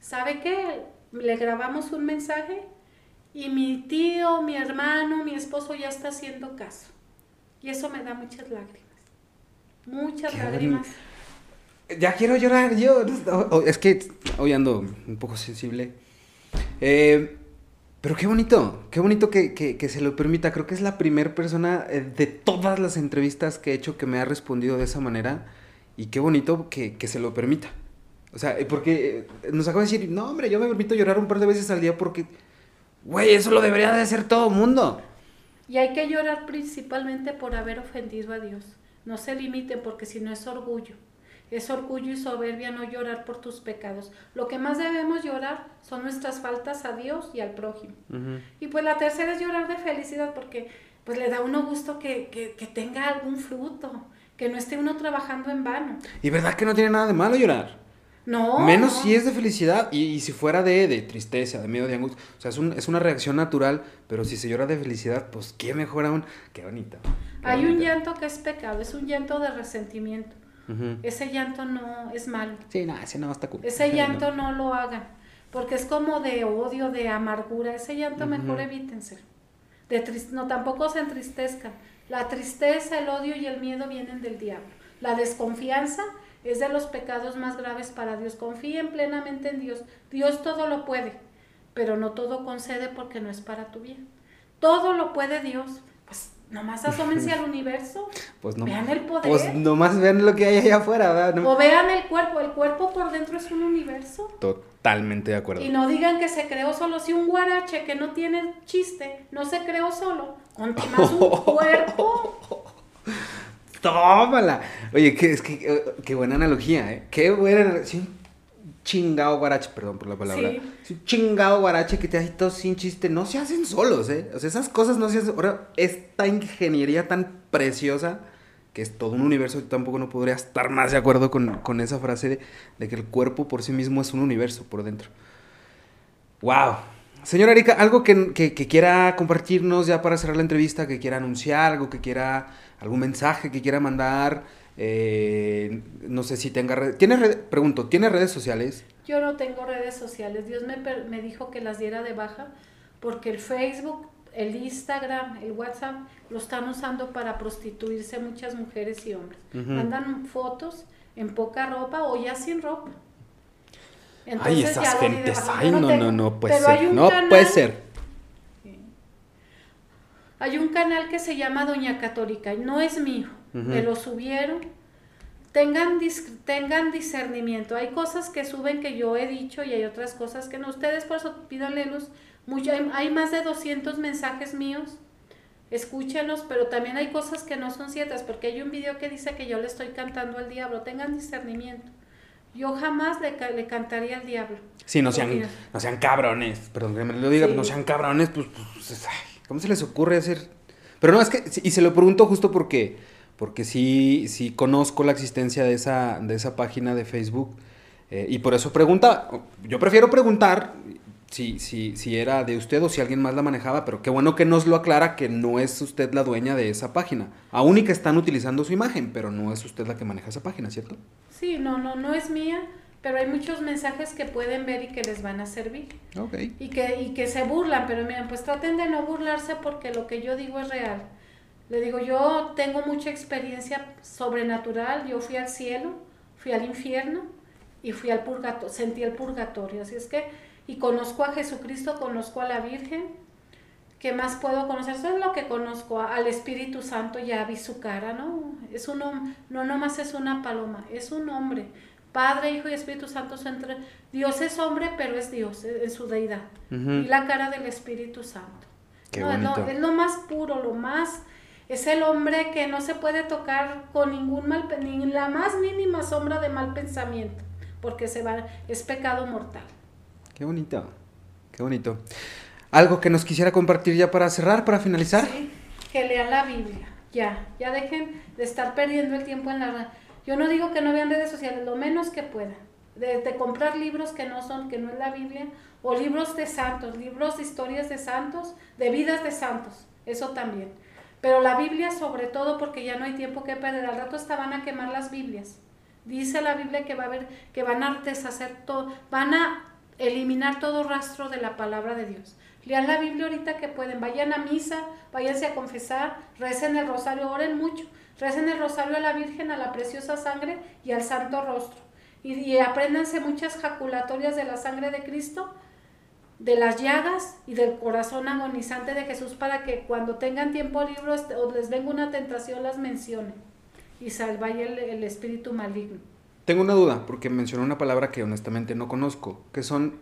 ¿sabe qué? Le grabamos un mensaje y mi tío, mi hermano, mi esposo ya está haciendo caso. Y eso me da muchas lágrimas. Muchas lágrimas. Ya quiero llorar yo. O- o- Es que hoy ando un poco sensible. Eh, pero qué bonito, qué bonito que, que- que se lo permita. Creo que es la primera persona eh, de todas las entrevistas que he hecho que me ha respondido de esa manera. Y qué bonito que, que se lo permita. O sea, eh, porque nos acaba de decir, no, hombre, yo me permito llorar un par de veces al día porque, güey, eso lo debería de hacer todo mundo. Y hay que llorar principalmente por haber ofendido a Dios. No se limite porque si no es orgullo. Es orgullo y soberbia no llorar por tus pecados. Lo que más debemos llorar son nuestras faltas a Dios y al prójimo. Y pues la tercera es llorar de felicidad porque pues le da a uno gusto que, que, que tenga algún fruto, que no esté uno trabajando en vano. Y verdad que no tiene nada de malo llorar. No. Menos no. si es de felicidad y, y si fuera de, de tristeza, de miedo, de angustia. O sea, es, un- es una reacción natural, pero si se llora de felicidad, pues qué mejor aún. Qué bonita. qué Hay un llanto que es pecado, es un llanto de resentimiento. Ese llanto no es malo. Sí, no, ese no está cool. Ese <laughs> llanto no lo hagan, porque es como de odio, de amargura. Ese llanto mejor Ujú. evítense. De tris- no, tampoco se entristezcan. La tristeza, el odio y el miedo vienen del diablo. La desconfianza es de los pecados más graves para Dios. Confíen plenamente en Dios. Dios todo lo puede, pero no todo concede porque no es para tu bien. Todo lo puede Dios. Pues nomás asómense al universo. <laughs> Pues no. Vean el poder. Pues nomás vean lo que hay allá afuera, ¿verdad? No- O vean el cuerpo. El cuerpo por dentro es un universo. Totalmente de acuerdo. Y no digan que se creó solo. Si un guarache que no tiene chiste no se creó solo, conte más un <laughs> cuerpo. <laughs> Tómala. Oye, que, es que, eh, qué buena analogía, ¿eh? Qué buena analogía. Chingado guarache, perdón por la palabra. Sí. Sí, un chingado guarache que te hace todo sin chiste. No se hacen solos, ¿eh? O sea, esas cosas no se hacen. Ahora, esta ingeniería tan preciosa, que es todo un universo, yo tampoco no podría estar más de acuerdo con, con esa frase de, de que el cuerpo por sí mismo es un universo por dentro. ¡Wow! Señora Erika, algo que, que- que quiera compartirnos ya para cerrar la entrevista, que quiera anunciar, algo que quiera, algún mensaje que quiera mandar, eh, no sé si tenga redes, ¿tiene red- pregunto, ¿tiene redes sociales? Yo no tengo redes sociales. Dios me, me dijo que las diera de baja porque el Facebook, el Instagram, el WhatsApp lo están usando para prostituirse muchas mujeres y hombres. Mandan fotos en poca ropa o ya sin ropa. Ay, Entonces, esas di de gentes, ay, no, tengo- no, no puede pero ser, no canal- puede ser. Hay un canal que se llama Doña Católica, y no es mío, Ujú. me lo subieron. Tengan, dis- tengan discernimiento. Hay cosas que suben que yo he dicho y hay otras cosas que no. Ustedes por eso pídanle luz. Mucho, hay, hay más de 200 mensajes míos. Escúchenlos, pero también hay cosas que no son ciertas, porque hay un video que dice que yo le estoy cantando al diablo. Tengan discernimiento. Yo jamás le, le cantaría al diablo. Sí, no sean, no sean cabrones, perdón que me lo diga, Sí. no sean cabrones, pues, pues, ay, ¿cómo se les ocurre hacer? Pero no, es que, y se lo pregunto justo porque, porque sí, sí conozco la existencia de esa, de esa página de Facebook, eh, y por eso pregunta, yo prefiero preguntar si, si, si era de usted o si alguien más la manejaba, pero qué bueno que nos lo aclara que no es usted la dueña de esa página, aún y que están utilizando su imagen, pero no es usted la que maneja esa página, ¿cierto? Sí, no, no, no es mía, pero hay muchos mensajes que pueden ver y que les van a servir. Ok. y que, y que se burlan, pero miren, pues traten de no burlarse porque lo que yo digo es real. Le digo, yo tengo mucha experiencia sobrenatural, yo fui al cielo, fui al infierno y fui al purgatorio, sentí el purgatorio, así es que, y conozco a Jesucristo, conozco a la Virgen, ¿qué más puedo conocer? Eso es lo que conozco, al Espíritu Santo, ya vi su cara, ¿no? Es un no nomás es una paloma, es un hombre. Padre, Hijo y Espíritu Santo son entre... Dios es hombre, pero es Dios eh, en su deidad. Y la cara del Espíritu Santo. Qué No, es lo- bonito. es lo más puro, lo más... Es el hombre que no se puede tocar con ningún mal, ni la más mínima sombra de mal pensamiento, porque se va, es pecado mortal. Qué bonito, qué bonito. ¿Algo que nos quisiera compartir ya para cerrar, para finalizar? Sí, que lean la Biblia, ya, ya dejen de estar perdiendo el tiempo en la... Yo no digo que no vean redes sociales, lo menos que puedan. De, de comprar libros que no son, que no es la Biblia, o libros de santos, libros de historias de santos, de vidas de santos, eso también. Pero la Biblia sobre todo porque ya no hay tiempo que perder, al rato hasta van a quemar las Biblias. Dice la Biblia que va a haber, que van a deshacer todo, van a eliminar todo rastro de la palabra de Dios. Lean la Biblia ahorita que pueden, vayan a misa, váyanse a confesar, recen el rosario, oren mucho, recen el rosario a la Virgen, a la preciosa sangre y al santo rostro. Y, y apréndanse muchas jaculatorias de la sangre de Cristo, de las llagas y del corazón agonizante de Jesús para que cuando tengan tiempo libre o les venga una tentación las mencionen y salváis el, el espíritu maligno. Tengo una duda, porque mencionó una palabra que honestamente no conozco, que son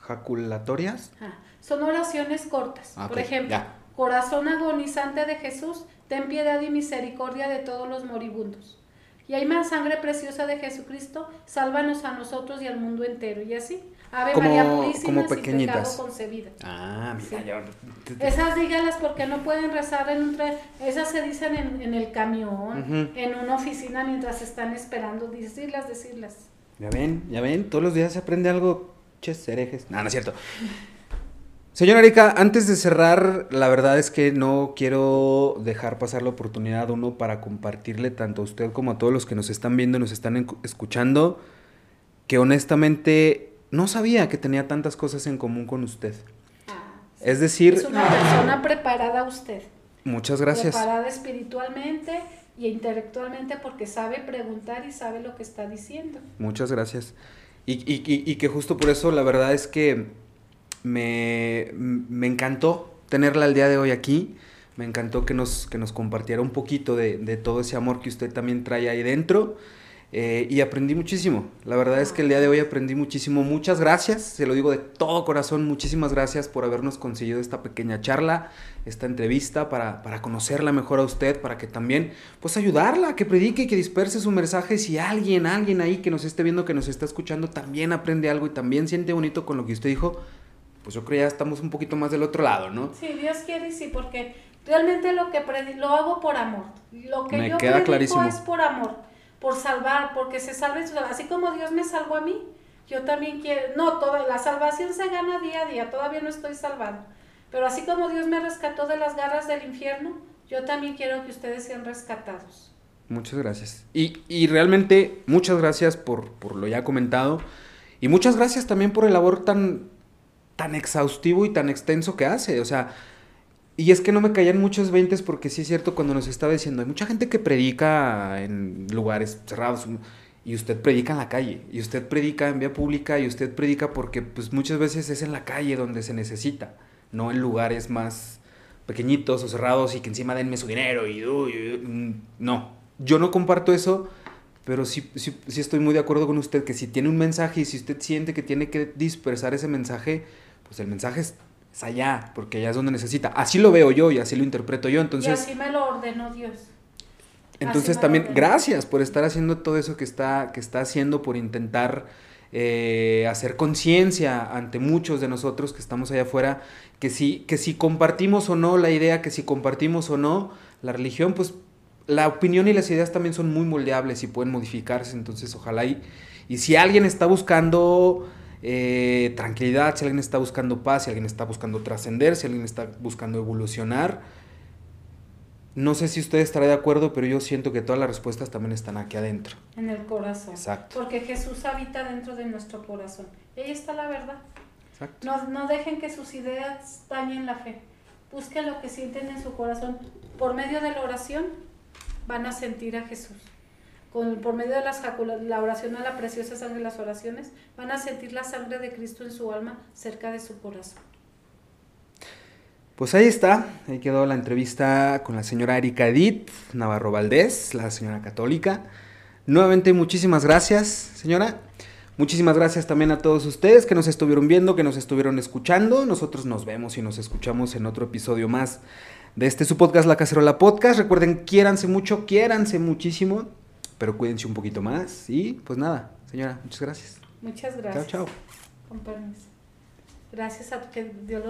jaculatorias. Ah, son oraciones cortas. Ah, Por ejemplo, ya. corazón agonizante de Jesús, ten piedad y misericordia de todos los moribundos. Y hay más sangre preciosa de Jesucristo, sálvanos a nosotros y al mundo entero. Y así, Ave Como- María Purísima, como sin pecado concebida. Ah, mira, Sí. yo- Esas dígalas porque no pueden rezar en un tra- esas se dicen en, en el camión, en una oficina mientras están esperando, decirlas, decirlas. Ya ven, ya ven, todos los días se aprende algo, ches, herejes. No, no es cierto. Señora Erika, antes de cerrar, la verdad es que no quiero dejar pasar la oportunidad uno para compartirle tanto a usted como a todos los que nos están viendo y nos están escuchando, que honestamente no sabía que tenía tantas cosas en común con usted. Es decir, Es una persona preparada usted. muchas gracias. Preparada espiritualmente y intelectualmente porque sabe preguntar y sabe lo que está diciendo. Muchas gracias. Y, y- y- y que justo por eso la verdad es que me, me encantó tenerla el día de hoy aquí. Me encantó que nos, que nos compartiera un poquito de, de todo ese amor que usted también trae ahí dentro. Eh, y aprendí muchísimo. La verdad es que el día de hoy aprendí muchísimo. Muchas gracias. Se lo digo de todo corazón. Muchísimas gracias por habernos conseguido esta pequeña charla, esta entrevista, para, para conocerla mejor a usted, para que también, pues ayudarla, que predique que disperse su mensaje. Si alguien, alguien ahí que nos esté viendo, que nos está escuchando, también aprende algo y también siente bonito con lo que usted dijo, pues yo creo ya estamos un poquito más del otro lado, ¿no? Sí, Dios quiere y sí, porque realmente lo que lo hago por amor. Lo que Me yo queda clarísimo. es por amor, por salvar, porque se salve, así como Dios me salvó a mí, yo también quiero, no, toda la salvación se gana día a día, todavía no estoy salvado, pero así como Dios me rescató de las garras del infierno, yo también quiero que ustedes sean rescatados. Muchas gracias. Y, y realmente muchas gracias por, por lo ya comentado. Y muchas gracias también por el labor tan, tan exhaustivo y tan extenso que hace. O sea, y es que no me caían muchos veintes porque sí es cierto cuando nos estaba diciendo, hay mucha gente que predica en lugares cerrados y usted predica en la calle, y usted predica en vía pública y usted predica porque pues muchas veces es en la calle donde se necesita, no en lugares más pequeñitos o cerrados y que encima denme su dinero y uy, no, yo no comparto eso, pero sí, sí, sí estoy muy de acuerdo con usted que si tiene un mensaje y si usted siente que tiene que dispersar ese mensaje, pues el mensaje es, es allá, porque allá es donde necesita. Así lo veo yo y así lo interpreto yo, y entonces... así me lo ordenó Dios. Entonces también, gracias por estar haciendo todo eso que está, que está haciendo, por intentar eh, hacer conciencia ante muchos de nosotros que estamos allá afuera, que si, que si compartimos o no la idea, que si compartimos o no la religión, pues la opinión y las ideas también son muy moldeables y pueden modificarse, entonces ojalá y, y si alguien está buscando eh, tranquilidad, si alguien está buscando paz, si alguien está buscando trascender, si alguien está buscando evolucionar, no sé si usted estará de acuerdo, pero yo siento que todas las respuestas también están aquí adentro. En el corazón. Exacto. Porque Jesús habita dentro de nuestro corazón. Y ahí está la verdad. Exacto. No, no dejen que sus ideas dañen la fe. Busquen lo que sienten en su corazón. Por medio de la oración van a sentir a Jesús. Por medio de las la oración a la preciosa sangre y las oraciones, van a sentir la sangre de Cristo en su alma cerca de su corazón. Pues ahí está, ahí quedó la entrevista con la señora Erika Edith Navarro Valdés, la señora católica. Nuevamente muchísimas gracias, señora. Muchísimas gracias también a todos ustedes que nos estuvieron viendo, que nos estuvieron escuchando. Nosotros nos vemos y nos escuchamos en otro episodio más de este su podcast La Cacerola Podcast. Recuerden, quiéranse mucho, quiéranse muchísimo, pero cuídense un poquito más. Y pues nada, señora, muchas gracias. Muchas gracias. Chao, chao. Con permiso. Gracias a que Dios los